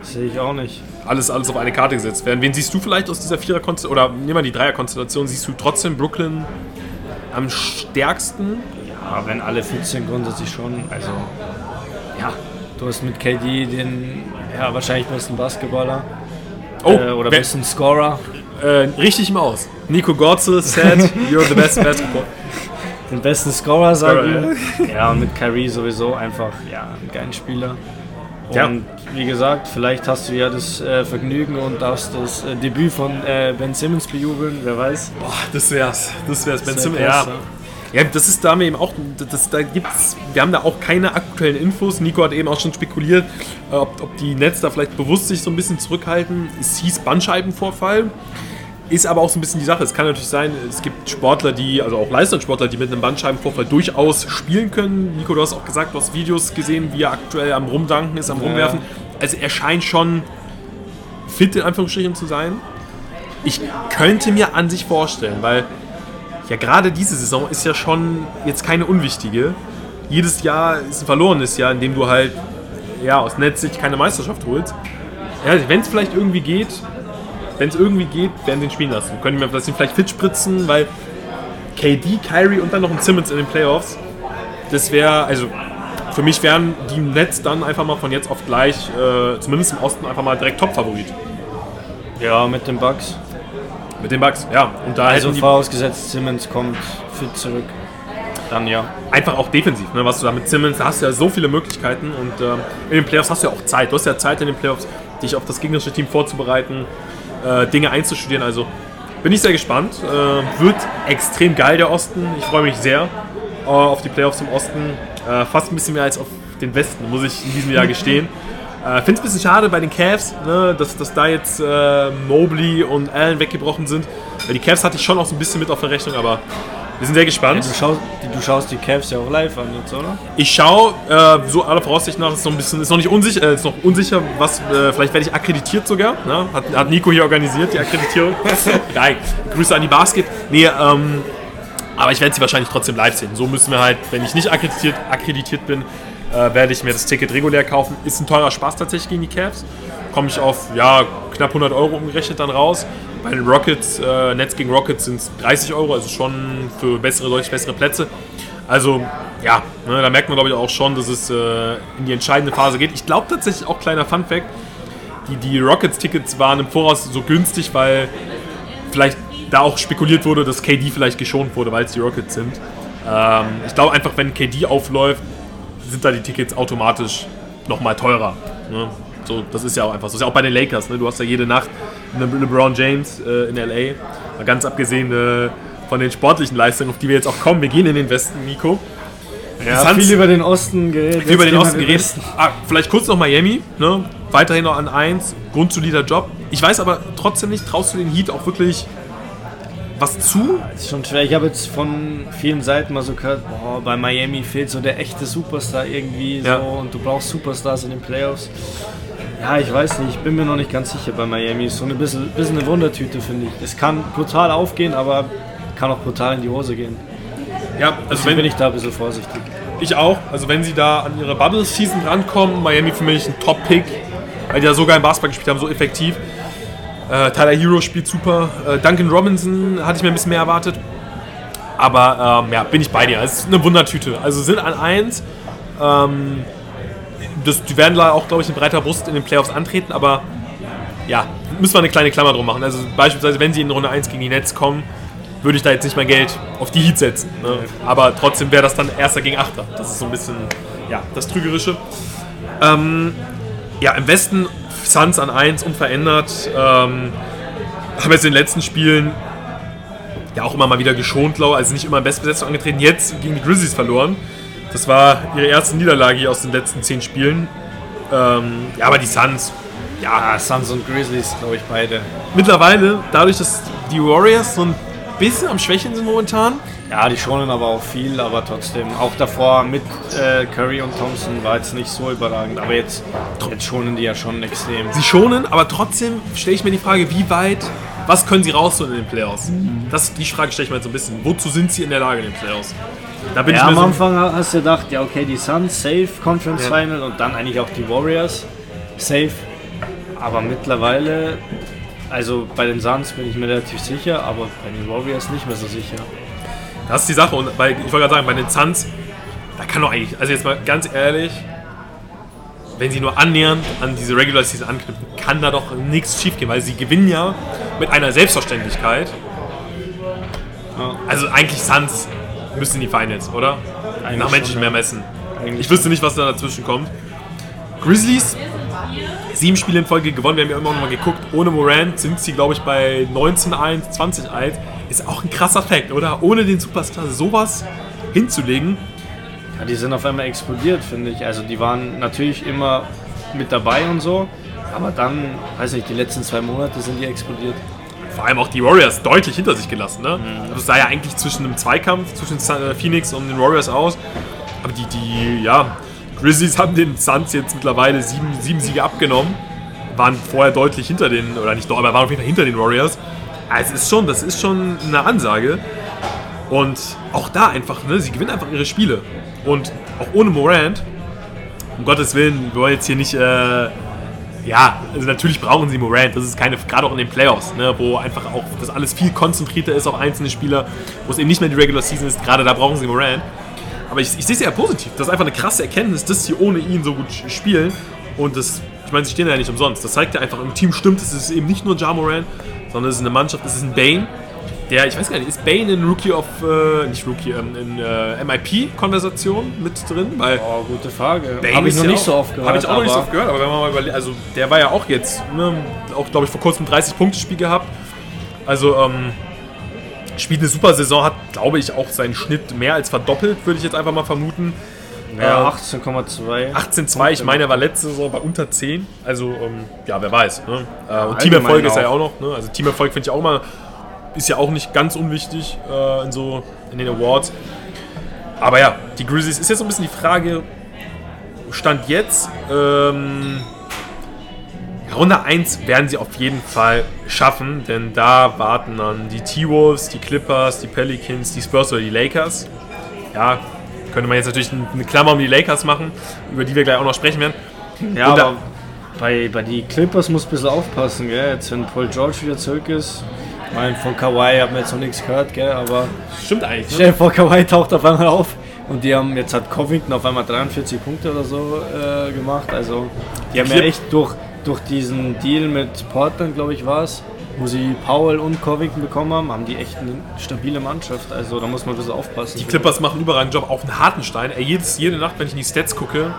Speaker 2: Sehe ich auch nicht.
Speaker 1: Alles, alles auf eine Karte gesetzt werden. Wen siehst du vielleicht aus dieser Vierer-Konstellation, oder nehmen wir die Dreier-Konstellation, siehst du trotzdem Brooklyn am stärksten?
Speaker 2: Ja, wenn alle fit sind, grundsätzlich schon. Also, ja, du hast mit KD den ja, wahrscheinlich besten Basketballer. Oh, äh, oder besten Scorer.
Speaker 1: Äh, richtig im Aus. Nico Gorze said, you're the best basketball.
Speaker 2: Den besten Scorer, sage ich. Ja, und mit Kyrie sowieso einfach ja, ein geiler Spieler. Und ja. wie gesagt, vielleicht hast du ja das äh, Vergnügen und darfst das äh, Debüt von äh, Ben Simmons bejubeln, wer weiß.
Speaker 1: Boah, das wär's. Das wär's, Ben Simmons. Ja. Ja, das ist da mir eben auch, das, da gibt's, wir haben da auch keine aktuellen Infos. Nico hat eben auch schon spekuliert, äh, ob, ob die Netz da vielleicht bewusst sich so ein bisschen zurückhalten. Es hieß Bandscheibenvorfall. Ist aber auch so ein bisschen die Sache. Es kann natürlich sein, es gibt Sportler, die, also auch Leistungssportler, die mit einem Bandscheibenvorfall durchaus spielen können. Nico, du hast auch gesagt, du hast Videos gesehen, wie er aktuell am Rumdanken ist, am Rumwerfen. Also er scheint schon fit in Anführungsstrichen zu sein. Ich könnte mir an sich vorstellen, weil ja gerade diese Saison ist ja schon jetzt keine unwichtige. Jedes Jahr ist ein verlorenes Jahr, in dem du halt ja, aus Netzsicht keine Meisterschaft holst. Ja, wenn es vielleicht irgendwie geht, wenn es irgendwie geht, werden sie ihn spielen lassen. Können wir das vielleicht fit spritzen, weil KD, Kyrie und dann noch ein Simmons in den Playoffs, das wäre, also für mich wären die Nets dann einfach mal von jetzt auf gleich, äh, zumindest im Osten, einfach mal direkt Top-Favorit.
Speaker 2: Ja, mit den Bucks.
Speaker 1: Mit den Bucks, ja.
Speaker 2: Und da also vorausgesetzt, Simmons kommt fit zurück. Dann ja.
Speaker 1: Einfach auch defensiv, ne, was du da mit Simmons, da hast du ja so viele Möglichkeiten und äh, in den Playoffs hast du ja auch Zeit. Du hast ja Zeit in den Playoffs, dich auf das gegnerische Team vorzubereiten äh, Dinge einzustudieren. Also bin ich sehr gespannt. Äh, wird extrem geil, der Osten. Ich freue mich sehr äh, auf die Playoffs im Osten. Äh, fast ein bisschen mehr als auf den Westen, muss ich in diesem Jahr gestehen. Äh, Finde es ein bisschen schade bei den Cavs, ne, dass, dass da jetzt äh, Mobley und Allen weggebrochen sind. Weil die Cavs hatte ich schon auch so ein bisschen mit auf der Rechnung, aber wir sind sehr gespannt.
Speaker 2: Ja, du, schaust, du, schaust, die Cavs ja auch live an jetzt, oder?
Speaker 1: Ich schaue, äh, so aller Voraussicht nach, ist noch ein bisschen, ist noch nicht unsicher, äh, ist noch unsicher, was, äh, vielleicht werde ich akkreditiert sogar. Ne? Hat, hat Nico hier organisiert, die Akkreditierung. Geil. Grüße an die Basket. Nee, ähm, aber ich werde sie wahrscheinlich trotzdem live sehen. So müssen wir halt, wenn ich nicht akkreditiert, akkreditiert bin, äh, werde ich mir das Ticket regulär kaufen. Ist ein teurer Spaß tatsächlich gegen die Cavs. Komme ich auf ja, knapp 100 Euro umgerechnet dann raus. Bei den Rockets, äh, Netz gegen Rockets sind es 30 Euro, also schon für bessere, deutlich bessere Plätze. Also ja, ne, da merkt man glaube ich auch schon, dass es äh, in die entscheidende Phase geht. Ich glaube tatsächlich auch kleiner Fun Fact, die, die Rockets-Tickets waren im Voraus so günstig, weil vielleicht da auch spekuliert wurde, dass KD vielleicht geschont wurde, weil es die Rockets sind. Ähm, ich glaube einfach, wenn KD aufläuft, sind da die Tickets automatisch nochmal teurer. Ne? So, das ist ja auch einfach so. Das ist ja auch bei den Lakers. Ne? Du hast ja jede Nacht LeBron James äh, in LA. Mal ganz abgesehen äh, von den sportlichen Leistungen, auf die wir jetzt auch kommen. Wir gehen in den Westen, Nico.
Speaker 2: Ja, viel über den Osten geredet.
Speaker 1: Viel über den Osten geredet. Ah, vielleicht kurz noch Miami. Ne? Weiterhin noch an 1. Grundsolider Job. Ich weiß aber trotzdem nicht, traust du den Heat auch wirklich was zu?
Speaker 2: Das ist schon schwer. Ich habe jetzt von vielen Seiten mal so gehört, boah, bei Miami fehlt so der echte Superstar irgendwie ja. so und du brauchst Superstars in den Playoffs. Ja, ich weiß nicht, ich bin mir noch nicht ganz sicher bei Miami. Ist so ein bisschen, bisschen eine Wundertüte, finde ich. Es kann brutal aufgehen, aber kann auch brutal in die Hose gehen.
Speaker 1: Ja, also Deswegen
Speaker 2: bin ich da ein bisschen vorsichtig.
Speaker 1: Ich auch. Also wenn sie da an ihre Bubble-Season rankommen, Miami für mich ein Top-Pick, weil die ja sogar im Basketball gespielt haben, so effektiv. Äh, Tyler Hero spielt super. Äh, Duncan Robinson hatte ich mir ein bisschen mehr erwartet. Aber ähm, ja, bin ich bei dir. Es ist eine Wundertüte. Also sind an 1. Ähm, das, die werden da auch, glaube ich, in breiter Brust in den Playoffs antreten, aber ja, müssen wir eine kleine Klammer drum machen. Also beispielsweise, wenn sie in Runde 1 gegen die Nets kommen, würde ich da jetzt nicht mein Geld auf die Heat setzen. Ne? Aber trotzdem wäre das dann Erster gegen Achter. Das ist so ein bisschen, ja, das Trügerische. Ähm, ja, im Westen Suns an 1 unverändert. Ähm, haben jetzt in den letzten Spielen ja auch immer mal wieder geschont, glaube also nicht immer in Bestbesetzung angetreten. Jetzt gegen die Grizzlies verloren. Das war ihre erste Niederlage hier aus den letzten 10 Spielen. Ähm, ja, aber die Suns,
Speaker 2: ja. Suns und Grizzlies, glaube ich, beide.
Speaker 1: Mittlerweile, dadurch, dass die Warriors so ein bisschen am Schwächen sind momentan,
Speaker 2: ja, die schonen aber auch viel, aber trotzdem. Auch davor mit äh, Curry und Thompson war jetzt nicht so überragend. Aber jetzt, jetzt schonen die ja schon extrem.
Speaker 1: Sie schonen, aber trotzdem stelle ich mir die Frage, wie weit, was können sie rausholen in den Playoffs? Mhm. Das, die Frage stelle ich mir jetzt so ein bisschen. Wozu sind sie in der Lage in den Playoffs?
Speaker 2: Da bin ja, ich am so Anfang hast du gedacht, ja okay, die Suns safe, Conference ja. Final und dann eigentlich auch die Warriors safe. Aber mittlerweile, also bei den Suns bin ich mir relativ sicher, aber bei den Warriors nicht mehr so sicher.
Speaker 1: Das ist die Sache. Und bei, ich wollte gerade sagen, bei den Suns, da kann doch eigentlich, also jetzt mal ganz ehrlich, wenn sie nur annähernd an diese Regular Season anknüpfen, kann da doch nichts schief gehen, weil sie gewinnen ja mit einer Selbstverständlichkeit. Also eigentlich Suns müssen in die Finals, oder? Eigentlich Nach menschlichem ja. Ermessen. Ich wüsste nicht, was da dazwischen kommt. Grizzlies, sieben Spiele in Folge gewonnen. Wir haben ja immer noch mal geguckt. Ohne Morant sind sie, glaube ich, bei 19-1, 20-1. Ist auch ein krasser Fact, oder? Ohne den Superstar sowas hinzulegen.
Speaker 2: Ja, die sind auf einmal explodiert, finde ich. Also die waren natürlich immer mit dabei und so, aber dann, weiß nicht, die letzten zwei Monate sind die explodiert.
Speaker 1: Vor allem auch die Warriors deutlich hinter sich gelassen. Ne? Mhm. Also es sah ja eigentlich zwischen einem Zweikampf zwischen äh, Phoenix und den Warriors aus. Aber die, die, ja, Grizzlies haben den Suns jetzt mittlerweile sieben, sieben Siege abgenommen. Waren vorher deutlich hinter den, oder nicht, aber waren auf jeden Fall hinter den Warriors. Also es ist schon, das ist schon eine Ansage. Und auch da einfach, ne, sie gewinnen einfach ihre Spiele. Und auch ohne Morant, um Gottes Willen, wir wollen jetzt hier nicht, äh, ja, also natürlich brauchen sie Morant, das ist keine, gerade auch in den Playoffs, ne, wo einfach auch das alles viel konzentrierter ist auf einzelne Spieler, wo es eben nicht mehr die Regular Season ist, gerade da brauchen sie Morant. Aber ich, ich sehe es ja positiv, das ist einfach eine krasse Erkenntnis, dass sie ohne ihn so gut spielen. Und das, ich meine, sie stehen ja nicht umsonst. Das zeigt ja einfach, im Team stimmt, es ist eben nicht nur Ja Morant, sondern es ist eine Mannschaft, es ist ein Bane, der, ich weiß gar nicht, ist Bane in Rookie of, äh, nicht Rookie, ähm, in äh, MIP-Konversation mit drin?
Speaker 2: Weil oh, gute Frage. Habe ich noch nicht auch, so oft gehört.
Speaker 1: Habe ich auch noch nicht so oft gehört, aber wenn man mal überlegt, also der war ja auch jetzt, ne, auch glaube ich vor kurzem 30-Punkte-Spiel gehabt. Also, ähm, spielt eine super Saison, hat glaube ich auch seinen Schnitt mehr als verdoppelt, würde ich jetzt einfach mal vermuten.
Speaker 2: Ja, 18,2.
Speaker 1: 18,2, ich meine, er war letzte Saison bei unter 10. Also, ähm, ja, wer weiß. Ne? Äh, und Teamerfolg ist er ja auch noch. Ne? Also, Teamerfolg finde ich auch mal, ist ja auch nicht ganz unwichtig äh, in so in den Awards. Aber ja, die Grizzlies ist jetzt so ein bisschen die Frage, Stand jetzt, ähm, Runde 1 werden sie auf jeden Fall schaffen, denn da warten dann die T-Wolves, die Clippers, die Pelicans, die Spurs oder die Lakers. Ja, könnte man jetzt natürlich eine Klammer um die Lakers machen, über die wir gleich auch noch sprechen werden.
Speaker 2: Ja, aber bei, bei die Clippers muss ein bisschen aufpassen, gell? Jetzt, wenn Paul George wieder zurück ist. Ich meine, von Kawhi haben wir jetzt noch nichts gehört, gell? Aber.
Speaker 1: Stimmt eigentlich. Ne?
Speaker 2: Stell dir vor, Kawhi taucht auf einmal auf. Und die haben, jetzt hat Covington auf einmal 43 Punkte oder so äh, gemacht. Also, die haben ja echt durch, durch diesen Deal mit Portland, glaube ich, war es, wo sie Powell und Covington bekommen haben, haben die echt eine stabile Mannschaft. Also da muss man ein bisschen aufpassen.
Speaker 1: Die Clippers machen einen überragenden Job auf den Hartenstein. Ey, jedes, jede Nacht, wenn ich in die Stats gucke,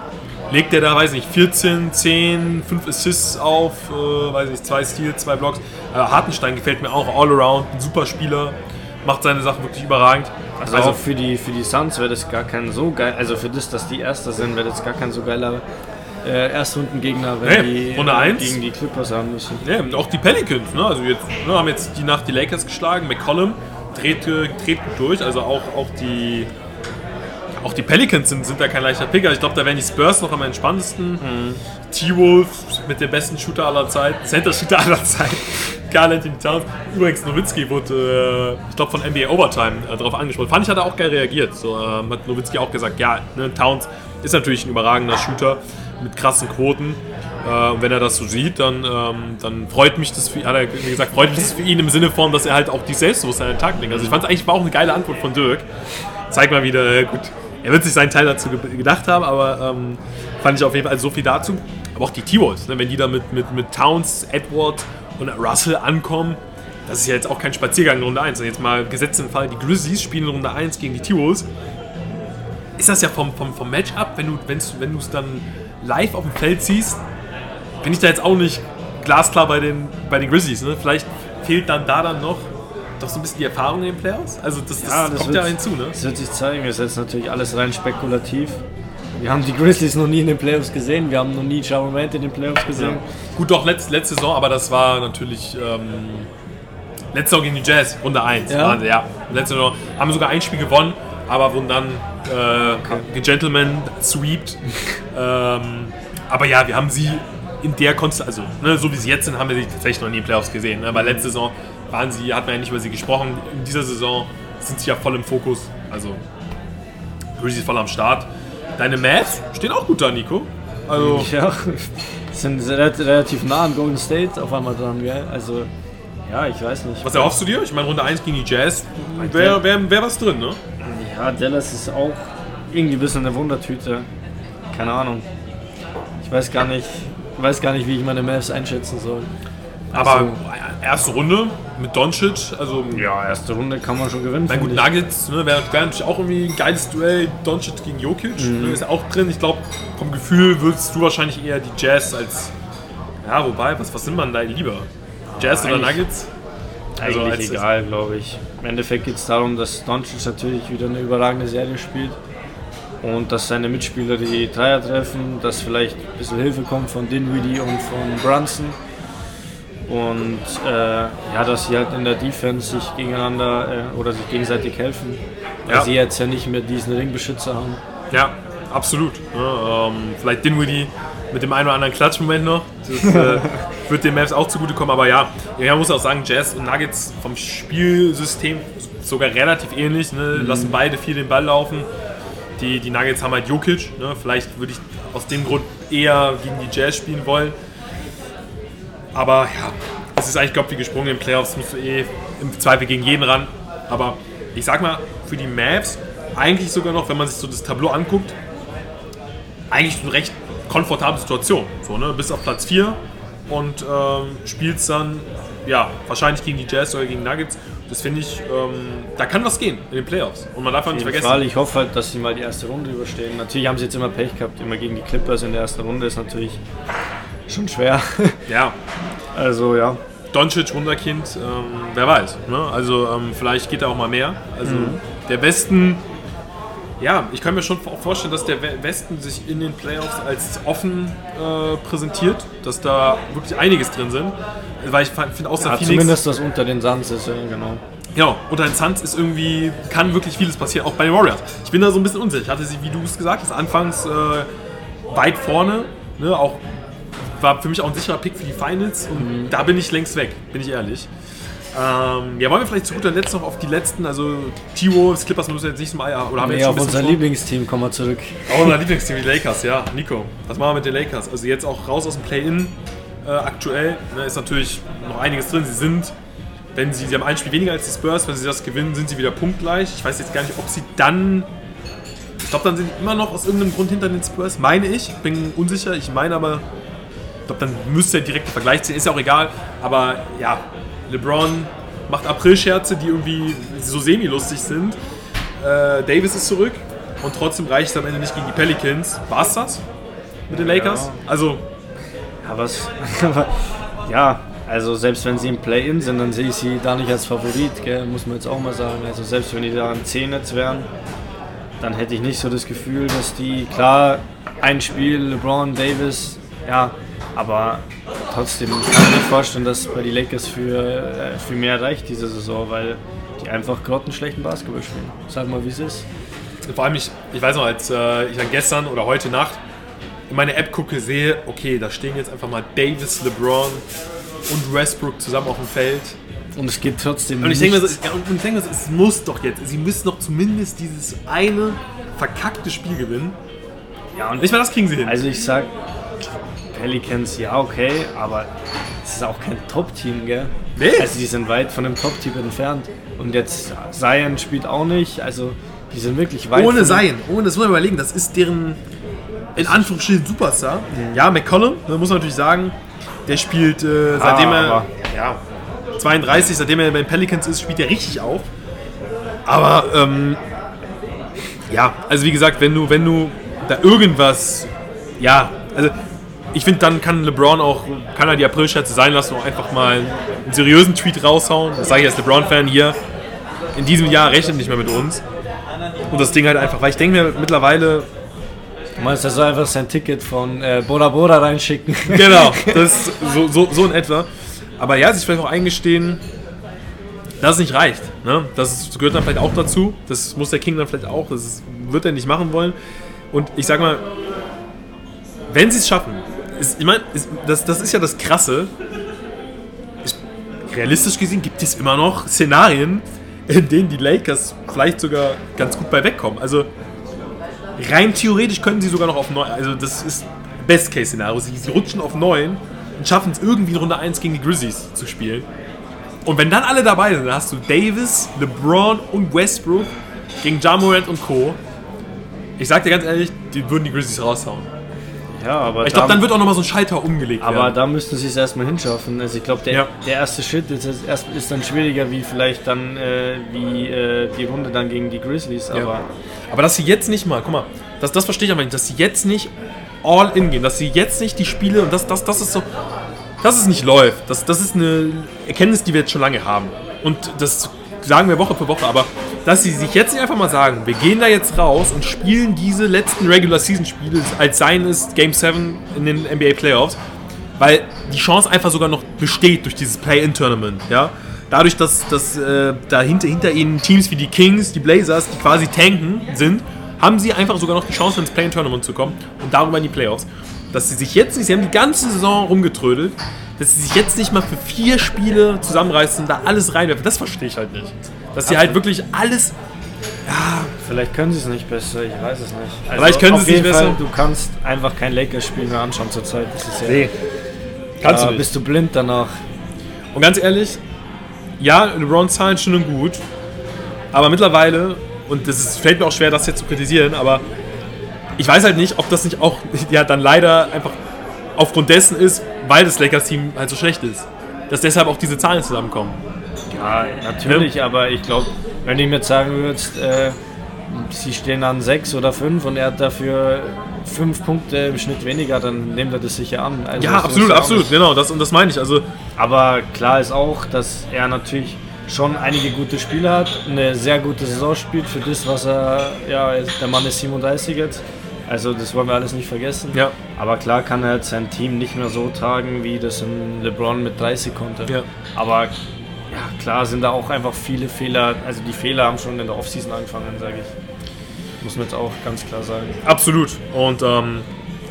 Speaker 1: legt der da, weiß nicht, 14, 10, 5 Assists auf, äh, weiß nicht, 2 Steals, 2 Blocks. Äh, Hartenstein gefällt mir auch, all around, ein super Spieler, macht seine Sachen wirklich überragend.
Speaker 2: Also, also für die, für die Suns wäre das gar kein so geil, also für das, dass die Erster sind, wäre das gar kein so geiler äh, Erstrundengegner, wenn
Speaker 1: nee,
Speaker 2: die
Speaker 1: Runde
Speaker 2: äh,
Speaker 1: eins.
Speaker 2: gegen die Clippers haben müssen.
Speaker 1: Ja, auch die Pelicans, ne? Also jetzt ne, haben jetzt die Nacht die Lakers geschlagen, McCollum dreht, äh, dreht gut durch, also auch, auch die auch die Pelicans sind, sind da kein leichter Picker. Ich glaube, da wären die Spurs noch am entspanntesten.
Speaker 2: Mhm.
Speaker 1: T-Wolf mit dem besten Shooter aller Zeit, Center-Shooter aller Zeit. Carl Anthony Towns. Übrigens, Nowitzki wurde, äh, ich glaube, von NBA Overtime äh, darauf angesprochen. Fand ich, hat er auch geil reagiert. So ähm, hat Nowitzki auch gesagt, ja, ne, Towns ist natürlich ein überragender Shooter mit krassen Quoten. Äh, wenn er das so sieht, dann, ähm, dann freut mich das für, hat er gesagt, freut mich das für ihn im Sinne von, dass er halt auch die Selbstbewusstsein an den Tag legt. Also ich fand es eigentlich war auch eine geile Antwort von Dirk. Zeigt mal wieder, äh, gut, er wird sich seinen Teil dazu ge gedacht haben, aber ähm, fand ich auf jeden Fall so viel dazu. Aber auch die T-Wolves, ne, wenn die da mit, mit, mit Towns, Edward und Russell ankommen, das ist ja jetzt auch kein Spaziergang in Runde 1. Und jetzt mal gesetzt im Fall, die Grizzlies spielen in Runde 1 gegen die T-Wolves. Ist das ja vom, vom, vom Matchup, wenn du es wenn dann live auf dem Feld siehst, bin ich da jetzt auch nicht glasklar bei den, bei den Grizzlies. Ne? Vielleicht fehlt dann da dann noch doch so ein bisschen die Erfahrung in den Playoffs? Also das, das,
Speaker 2: Ja, das
Speaker 1: kommt
Speaker 2: wird-
Speaker 1: ja hinzu, ne?
Speaker 2: Das wird sich zeigen, das ist jetzt natürlich alles rein spekulativ. Wir haben die Grizzlies noch nie in den Playoffs gesehen, wir haben noch nie Ja Morant in den Playoffs gesehen.
Speaker 1: Gut, doch, letzte, letzte Saison, aber das war natürlich ähm, letzte Saison gegen die Jazz, Runde 1.
Speaker 2: Ja?
Speaker 1: Waren sie, ja. Letzte Saison haben sogar ein Spiel gewonnen, aber wurden dann äh, Gentleman sweept. ähm, aber ja, wir haben sie in der Konstellation, also ne, so wie sie jetzt sind, haben wir sie tatsächlich noch nie in den Playoffs gesehen. Ne? Weil letzte Saison waren sie, hat man ja nicht über sie gesprochen. In dieser Saison sind sie ja voll im Fokus. Also Grizzlies voll am Start. Deine Mavs stehen auch gut da, Nico. Also
Speaker 2: Ja, sind re- relativ nah an Golden State auf einmal dran, gell? Also, ja, ich weiß nicht.
Speaker 1: Was erhoffst du dir? Ich meine, Runde 1 gegen die Jazz, wäre wär, wär was drin, ne?
Speaker 2: Ja, Dallas ist auch irgendwie ein bisschen eine Wundertüte. Keine Ahnung. Ich weiß gar nicht, weiß gar nicht, wie ich meine Mavs einschätzen soll.
Speaker 1: Aber
Speaker 2: Also-
Speaker 1: erste Runde mit Doncic, also
Speaker 2: Ja, erste Runde kann man schon gewinnen.
Speaker 1: Na gut. Nuggets ne, wäre wär natürlich auch irgendwie ein geiles Duell. Doncic gegen Jokic ne, ist auch drin. Ich glaube, vom Gefühl würdest du wahrscheinlich eher die Jazz als. Ja, wobei, was, was sind man da lieber? Jazz oder
Speaker 2: Eigentlich-
Speaker 1: Nuggets? Also
Speaker 2: Eigentlich
Speaker 1: als-
Speaker 2: egal, glaube ich. Im Endeffekt geht es darum, dass Doncic natürlich wieder eine überragende Serie spielt und dass seine Mitspieler die Dreier treffen, dass vielleicht ein bisschen Hilfe kommt von Dinwiddie und von Brunson und äh, ja, dass sie halt in der Defense sich gegeneinander äh, oder sich gegenseitig helfen, weil
Speaker 1: Ja.
Speaker 2: sie jetzt ja nicht mehr diesen Ringbeschützer haben.
Speaker 1: Ja, absolut. Ja, ähm, vielleicht Dinwiddie mit dem einen oder anderen Klatschmoment noch. Das äh, wird den Mavs auch zugutekommen. Aber ja, man muss auch sagen, Jazz und Nuggets vom Spielsystem sogar relativ ähnlich. Ne? Lassen beide viel den Ball laufen. Die, die Nuggets haben halt Jokic. Ne? Vielleicht würde ich aus dem Grund eher gegen die Jazz spielen wollen. Aber ja, es ist eigentlich Gott wie gesprungen. Den Playoffs musst du eh im Zweifel gegen jeden ran. Aber ich sag mal, für die Mavs eigentlich sogar noch, wenn man sich so das Tableau anguckt, eigentlich eine recht komfortable Situation. So, ne? Bis auf Platz 4 und ähm, spielst dann ja, wahrscheinlich gegen die Jazz oder gegen Nuggets. Das finde ich, ähm, da kann was gehen in den Playoffs. Und man darf auch nicht
Speaker 2: Jeden
Speaker 1: vergessen.
Speaker 2: Fall, ich hoffe halt, dass sie mal die erste Runde überstehen. Natürlich haben sie jetzt immer Pech gehabt, immer gegen die Clippers in der ersten Runde ist natürlich schon schwer.
Speaker 1: Ja,
Speaker 2: Also ja.
Speaker 1: Doncic, Wunderkind, ähm, wer weiß. Ne? Also ähm, vielleicht geht da auch mal mehr. Also der Westen, ja, ich kann mir schon auch vorstellen, dass der We- Westen sich in den Playoffs als offen äh, präsentiert, dass da wirklich einiges drin sind. Weil ich finde, außer
Speaker 2: ja
Speaker 1: Phoenix,
Speaker 2: zumindest was unter den Suns ist, ja, genau.
Speaker 1: ja, unter den Suns ist irgendwie, kann wirklich vieles passieren, auch bei den Warriors. Ich bin da so ein bisschen unsicher. Ich hatte sie, wie du es gesagt hast, anfangs äh, weit vorne, ne, auch war für mich auch ein sicherer Pick für die Finals und da bin ich längst weg, bin ich ehrlich. Ähm, ja, wollen wir vielleicht zu guter Letzt noch auf die letzten, also T-Wolves, Clippers müssen wir jetzt nicht so mal, oder haben wir
Speaker 2: Nee,
Speaker 1: jetzt schon
Speaker 2: auf unser Lieblingsteam kommen wir zurück.
Speaker 1: auch unser Lieblingsteam, die Lakers, ja. Nico, was machen wir mit den Lakers? Also jetzt auch raus aus dem Play-In äh, aktuell. Ne, ist natürlich noch einiges drin. Sie sind, wenn sie, sie haben ein Spiel weniger als die Spurs, wenn sie das gewinnen, sind sie wieder punktgleich. Ich weiß jetzt gar nicht, ob sie dann. Ich glaube, dann sind sie immer noch aus irgendeinem Grund hinter den Spurs, meine ich. Bin unsicher. Ich meine aber, ich glaube, dann müsste der direkte Vergleich ziehen. Ist ja auch egal. Aber ja, LeBron macht April-Scherze, die irgendwie so semi-lustig sind. Äh, Davis ist zurück und trotzdem reicht es am Ende nicht gegen die Pelicans. War es das mit den Lakers?
Speaker 2: Ja.
Speaker 1: Also,
Speaker 2: Ja, was. ja, also selbst wenn sie im Play-In sind, dann sehe ich sie da nicht als Favorit, gell? muss man jetzt auch mal sagen. Also selbst wenn die da im 10 jetzt wären, dann hätte ich nicht so das Gefühl, dass die, klar, ein Spiel, LeBron, Davis, ja, aber trotzdem kann ich mir vorstellen, dass bei die Lakers für, äh, für mehr reicht diese Saison, weil die einfach grottenschlechten Basketball spielen. Sag mal, wie es ist.
Speaker 1: vor allem, ich, ich weiß noch, als äh, ich dann gestern oder heute Nacht in meine App gucke, sehe, okay, da stehen jetzt einfach mal Davis, LeBron und Westbrook zusammen auf dem Feld.
Speaker 2: Und es geht trotzdem
Speaker 1: Und ich denke
Speaker 2: nichts.
Speaker 1: ja, und ich denke es muss doch jetzt, sie müssen doch zumindest dieses eine verkackte Spiel gewinnen.
Speaker 2: ja, und
Speaker 1: Nicht mal das kriegen sie hin.
Speaker 2: Also ich sag Pelicans, ja okay, aber es ist auch kein Top-Team, gell?
Speaker 1: Nee.
Speaker 2: Also die sind weit von dem Top-Team entfernt. Und jetzt Zion spielt auch nicht, also die sind wirklich weit
Speaker 1: ohne sein, ohne, das muss man überlegen, das ist deren, in Anführungsstrichen, Superstar. Ja, McCollum, da muss man natürlich sagen, der spielt, äh, seitdem er
Speaker 2: aber-
Speaker 1: ja, 32, seitdem er bei den Pelicans ist, spielt er richtig auf. Aber, ähm, ja, also wie gesagt, wenn du, wenn du da irgendwas, ja, also ich finde, dann kann LeBron auch, kann er die April-Scherze sein lassen und einfach mal einen seriösen Tweet raushauen. Das sage ich als LeBron-Fan hier. In diesem Jahr rechnet nicht mehr mit uns. Und das Ding halt einfach, weil ich denke mir mittlerweile,
Speaker 2: Du meinst, er soll einfach sein Ticket von äh, Bora Bora reinschicken?
Speaker 1: genau, das ist so, so, so in etwa. Aber ja, sich vielleicht auch eingestehen, dass es nicht reicht. Ne? Das gehört dann vielleicht auch dazu. Das muss der King dann vielleicht auch. Das wird er nicht machen wollen. Und ich sag mal, wenn sie es schaffen, ich meine, das, das ist ja das Krasse. Ist, realistisch gesehen gibt es immer noch Szenarien, in denen die Lakers vielleicht sogar ganz gut bei wegkommen. Also rein theoretisch können sie sogar noch auf 9, also das ist Best-Case-Szenario. Sie, sie rutschen auf 9 und schaffen es irgendwie in Runde 1 gegen die Grizzlies zu spielen. Und wenn dann alle dabei sind, dann hast du Davis, LeBron und Westbrook gegen Ja Morant und Co. Ich sag dir ganz ehrlich, die würden die Grizzlies raushauen.
Speaker 2: Ja, aber
Speaker 1: Ich glaube,
Speaker 2: da-
Speaker 1: dann wird auch nochmal so ein Schalter umgelegt
Speaker 2: Aber
Speaker 1: werden.
Speaker 2: da müssten sie es erstmal hinschaffen. Also ich glaube, der,
Speaker 1: Ja.
Speaker 2: der erste Schritt ist, ist, erst, ist dann schwieriger wie vielleicht dann äh, wie äh, die Runde dann gegen die Grizzlies. Aber
Speaker 1: Ja. Aber dass sie jetzt nicht mal, guck mal, das, das verstehe ich aber nicht, dass sie jetzt nicht all in gehen, dass sie jetzt nicht die Spiele und das, das, das ist so, dass es nicht läuft. Das, das ist eine Erkenntnis, die wir jetzt schon lange haben. Und das sagen wir Woche für Woche, aber dass sie sich jetzt nicht einfach mal sagen, wir gehen da jetzt raus und spielen diese letzten Regular Season Spiele, als seien es Game 7 in den NBA Playoffs, weil die Chance einfach sogar noch besteht durch dieses Play-In-Tournament, ja. Dadurch, dass, dass äh, da hinter, hinter ihnen Teams wie die Kings, die Blazers, die quasi tanken sind, haben sie einfach sogar noch die Chance, ins Play-In-Tournament zu kommen und darüber in die Playoffs. Dass sie sich jetzt nicht, sie haben die ganze Saison rumgetrödelt, dass sie sich jetzt nicht mal für vier Spiele zusammenreißen, da alles reinwerfen, das verstehe ich halt nicht. Dass sie halt wirklich alles,
Speaker 2: vielleicht können sie es nicht besser, ich weiß es nicht. Also
Speaker 1: Vielleicht können sie es nicht
Speaker 2: Fall,
Speaker 1: besser.
Speaker 2: Du kannst einfach kein Lakers-Spiel mehr anschauen zurzeit. Das ist ja,
Speaker 1: nee, kannst du nicht.
Speaker 2: bist du blind danach.
Speaker 1: Und ganz ehrlich, ja, LeBron Zahlen schön und gut, aber mittlerweile, und das ist, fällt mir auch schwer, das jetzt zu kritisieren, aber ich weiß halt nicht, ob das nicht auch ja, dann leider einfach aufgrund dessen ist, weil das Lakers-Team halt so schlecht ist. Dass deshalb auch diese Zahlen zusammenkommen.
Speaker 2: Ja, natürlich, aber ich glaube, wenn du ihm jetzt sagen würdest, äh, sie stehen an sechs oder fünf und er hat dafür fünf Punkte im Schnitt weniger, dann nimmt er das sicher an. Also
Speaker 1: Ja, absolut, absolut,
Speaker 2: nicht-
Speaker 1: genau, das, und das meine ich. Also,
Speaker 2: Aber klar ist auch, dass er natürlich schon einige gute Spiele hat, eine sehr gute Saison spielt für das, was er, ja, der Mann ist 37 jetzt, also das wollen wir alles nicht vergessen.
Speaker 1: Ja.
Speaker 2: Aber klar kann er jetzt sein Team nicht mehr so tragen, wie das ein LeBron mit 30 konnte.
Speaker 1: Ja.
Speaker 2: Aber ja, klar sind da auch einfach viele Fehler, also die Fehler haben schon in der Offseason angefangen, sage ich. Muss man jetzt auch ganz klar sagen.
Speaker 1: Absolut. Und ähm,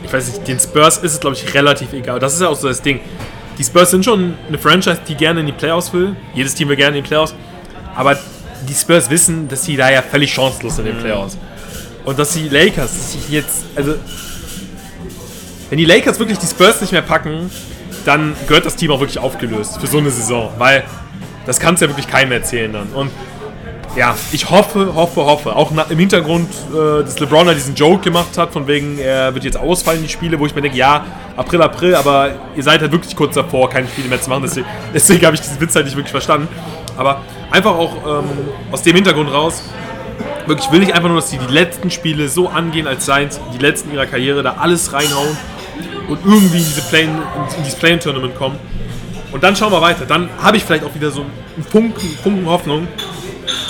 Speaker 1: ich weiß nicht, den Spurs ist es, glaube ich, relativ egal. Das ist ja auch so das Ding. Die Spurs sind schon eine Franchise, die gerne in die Playoffs will. Jedes Team will gerne in die Playoffs. Aber die Spurs wissen, dass sie da ja völlig chancenlos sind in den Playoffs. Und dass die Lakers sich jetzt, also wenn die Lakers wirklich die Spurs nicht mehr packen, dann gehört das Team auch wirklich aufgelöst für so eine Saison. Weil das kannst ja wirklich keinem erzählen dann. Und ja, ich hoffe, hoffe, hoffe. Auch im Hintergrund, äh, dass LeBron diesen Joke gemacht hat, von wegen, er wird jetzt ausfallen, die Spiele, wo ich mir denke, ja, April, April, aber ihr seid halt wirklich kurz davor, keine Spiele mehr zu machen. Deswegen, deswegen habe ich diesen Witz halt nicht wirklich verstanden. Aber einfach auch ähm, aus dem Hintergrund raus, wirklich will ich einfach nur, dass die die letzten Spiele so angehen, als seien es die letzten ihrer Karriere, da alles reinhauen und irgendwie in, diese Play in dieses Play-In-Tournament kommen. Und dann schauen wir weiter. Dann habe ich vielleicht auch wieder so einen Funken, Funken Hoffnung.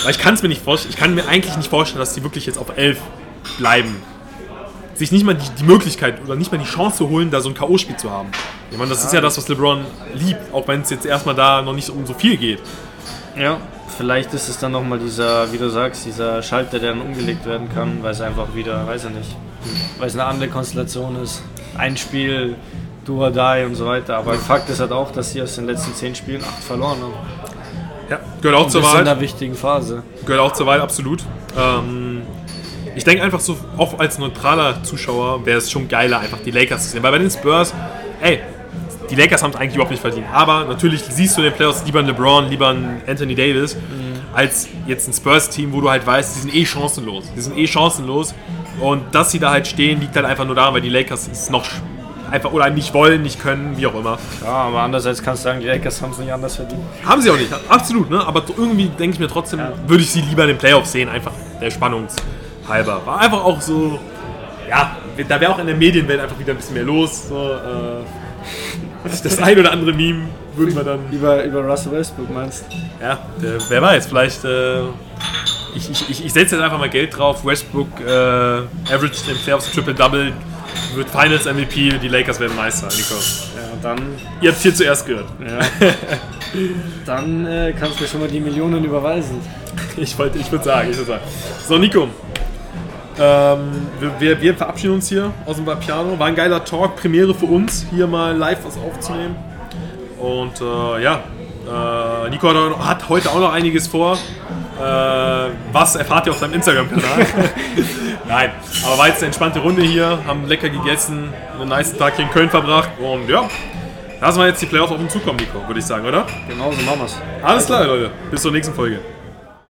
Speaker 1: Weil ich kann es mir nicht vorstellen, ich kann mir eigentlich nicht vorstellen, dass die wirklich jetzt auf 11 bleiben. Sich nicht mal die, die Möglichkeit oder nicht mal die Chance zu holen, da so ein K.O.-Spiel zu haben. Ich meine, das ist ja das, was LeBron liebt, auch wenn es jetzt erstmal da noch nicht um so viel geht.
Speaker 2: Ja, vielleicht ist es dann nochmal dieser, wie du sagst, dieser Schalter, der dann umgelegt werden kann, weil es einfach wieder, weiß ich nicht, weil es eine andere Konstellation ist. Ein Spiel, do or die und so weiter. Aber Fakt ist halt auch, dass sie aus den letzten zehn Spielen acht verloren haben.
Speaker 1: Ja, gehört auch
Speaker 2: Und
Speaker 1: zur
Speaker 2: das in einer wichtigen Phase.
Speaker 1: Gehört auch zur Wahl, absolut. Ähm, ich denke einfach so, auch als neutraler Zuschauer wäre es schon geiler, einfach die Lakers zu sehen. Weil bei den Spurs, ey, die Lakers haben es eigentlich überhaupt nicht verdient. Aber natürlich siehst du in den Playoffs lieber einen LeBron, lieber einen Anthony Davis, als jetzt ein Spurs-Team, wo du halt weißt, die sind eh chancenlos. Die sind eh chancenlos. Und dass sie da halt stehen, liegt halt einfach nur daran, weil die Lakers es noch einfach oder nicht wollen, nicht können, wie auch immer.
Speaker 2: Ja, aber andererseits kannst du sagen, die Lakers haben es nicht anders verdient.
Speaker 1: Haben sie auch nicht, absolut, ne? Aber irgendwie denke ich mir trotzdem, würde ich sie lieber in den Playoffs sehen, einfach der Spannungshalber. War einfach auch so, ja, da wäre auch in der Medienwelt einfach wieder ein bisschen mehr los. So, äh, das ein oder andere Meme würden wir dann,
Speaker 2: Über, über Russell Westbrook meinst
Speaker 1: ja, der, wer weiß, vielleicht, äh, ich, ich, ich, setze jetzt einfach mal Geld drauf. Westbrook äh, average in den Playoffs Triple-Double, wird Finals MVP, die Lakers werden Meister, Nico.
Speaker 2: Ja, dann,
Speaker 1: Ihr habt hier zuerst gehört.
Speaker 2: ja. dann äh, kannst du mir schon mal die Millionen überweisen.
Speaker 1: Ich wollte, ich würde sagen, ich würde sagen. So, Nico. Ähm, wir, wir, wir verabschieden uns hier aus dem Piano. War ein geiler Talk, Premiere für uns, hier mal live was aufzunehmen. Und äh, ja, äh, Nico hat, hat heute auch noch einiges vor. Äh, was erfahrt ihr auf seinem Instagram-Kanal? Nein, aber war jetzt eine entspannte Runde hier, haben lecker gegessen, einen nice Tag hier in Köln verbracht und ja, lassen wir jetzt die Playoffs auf uns zukommen, Nico, würde ich sagen, oder?
Speaker 2: Genauso machen wir's.
Speaker 1: Alles klar, Leute. Bis zur nächsten Folge.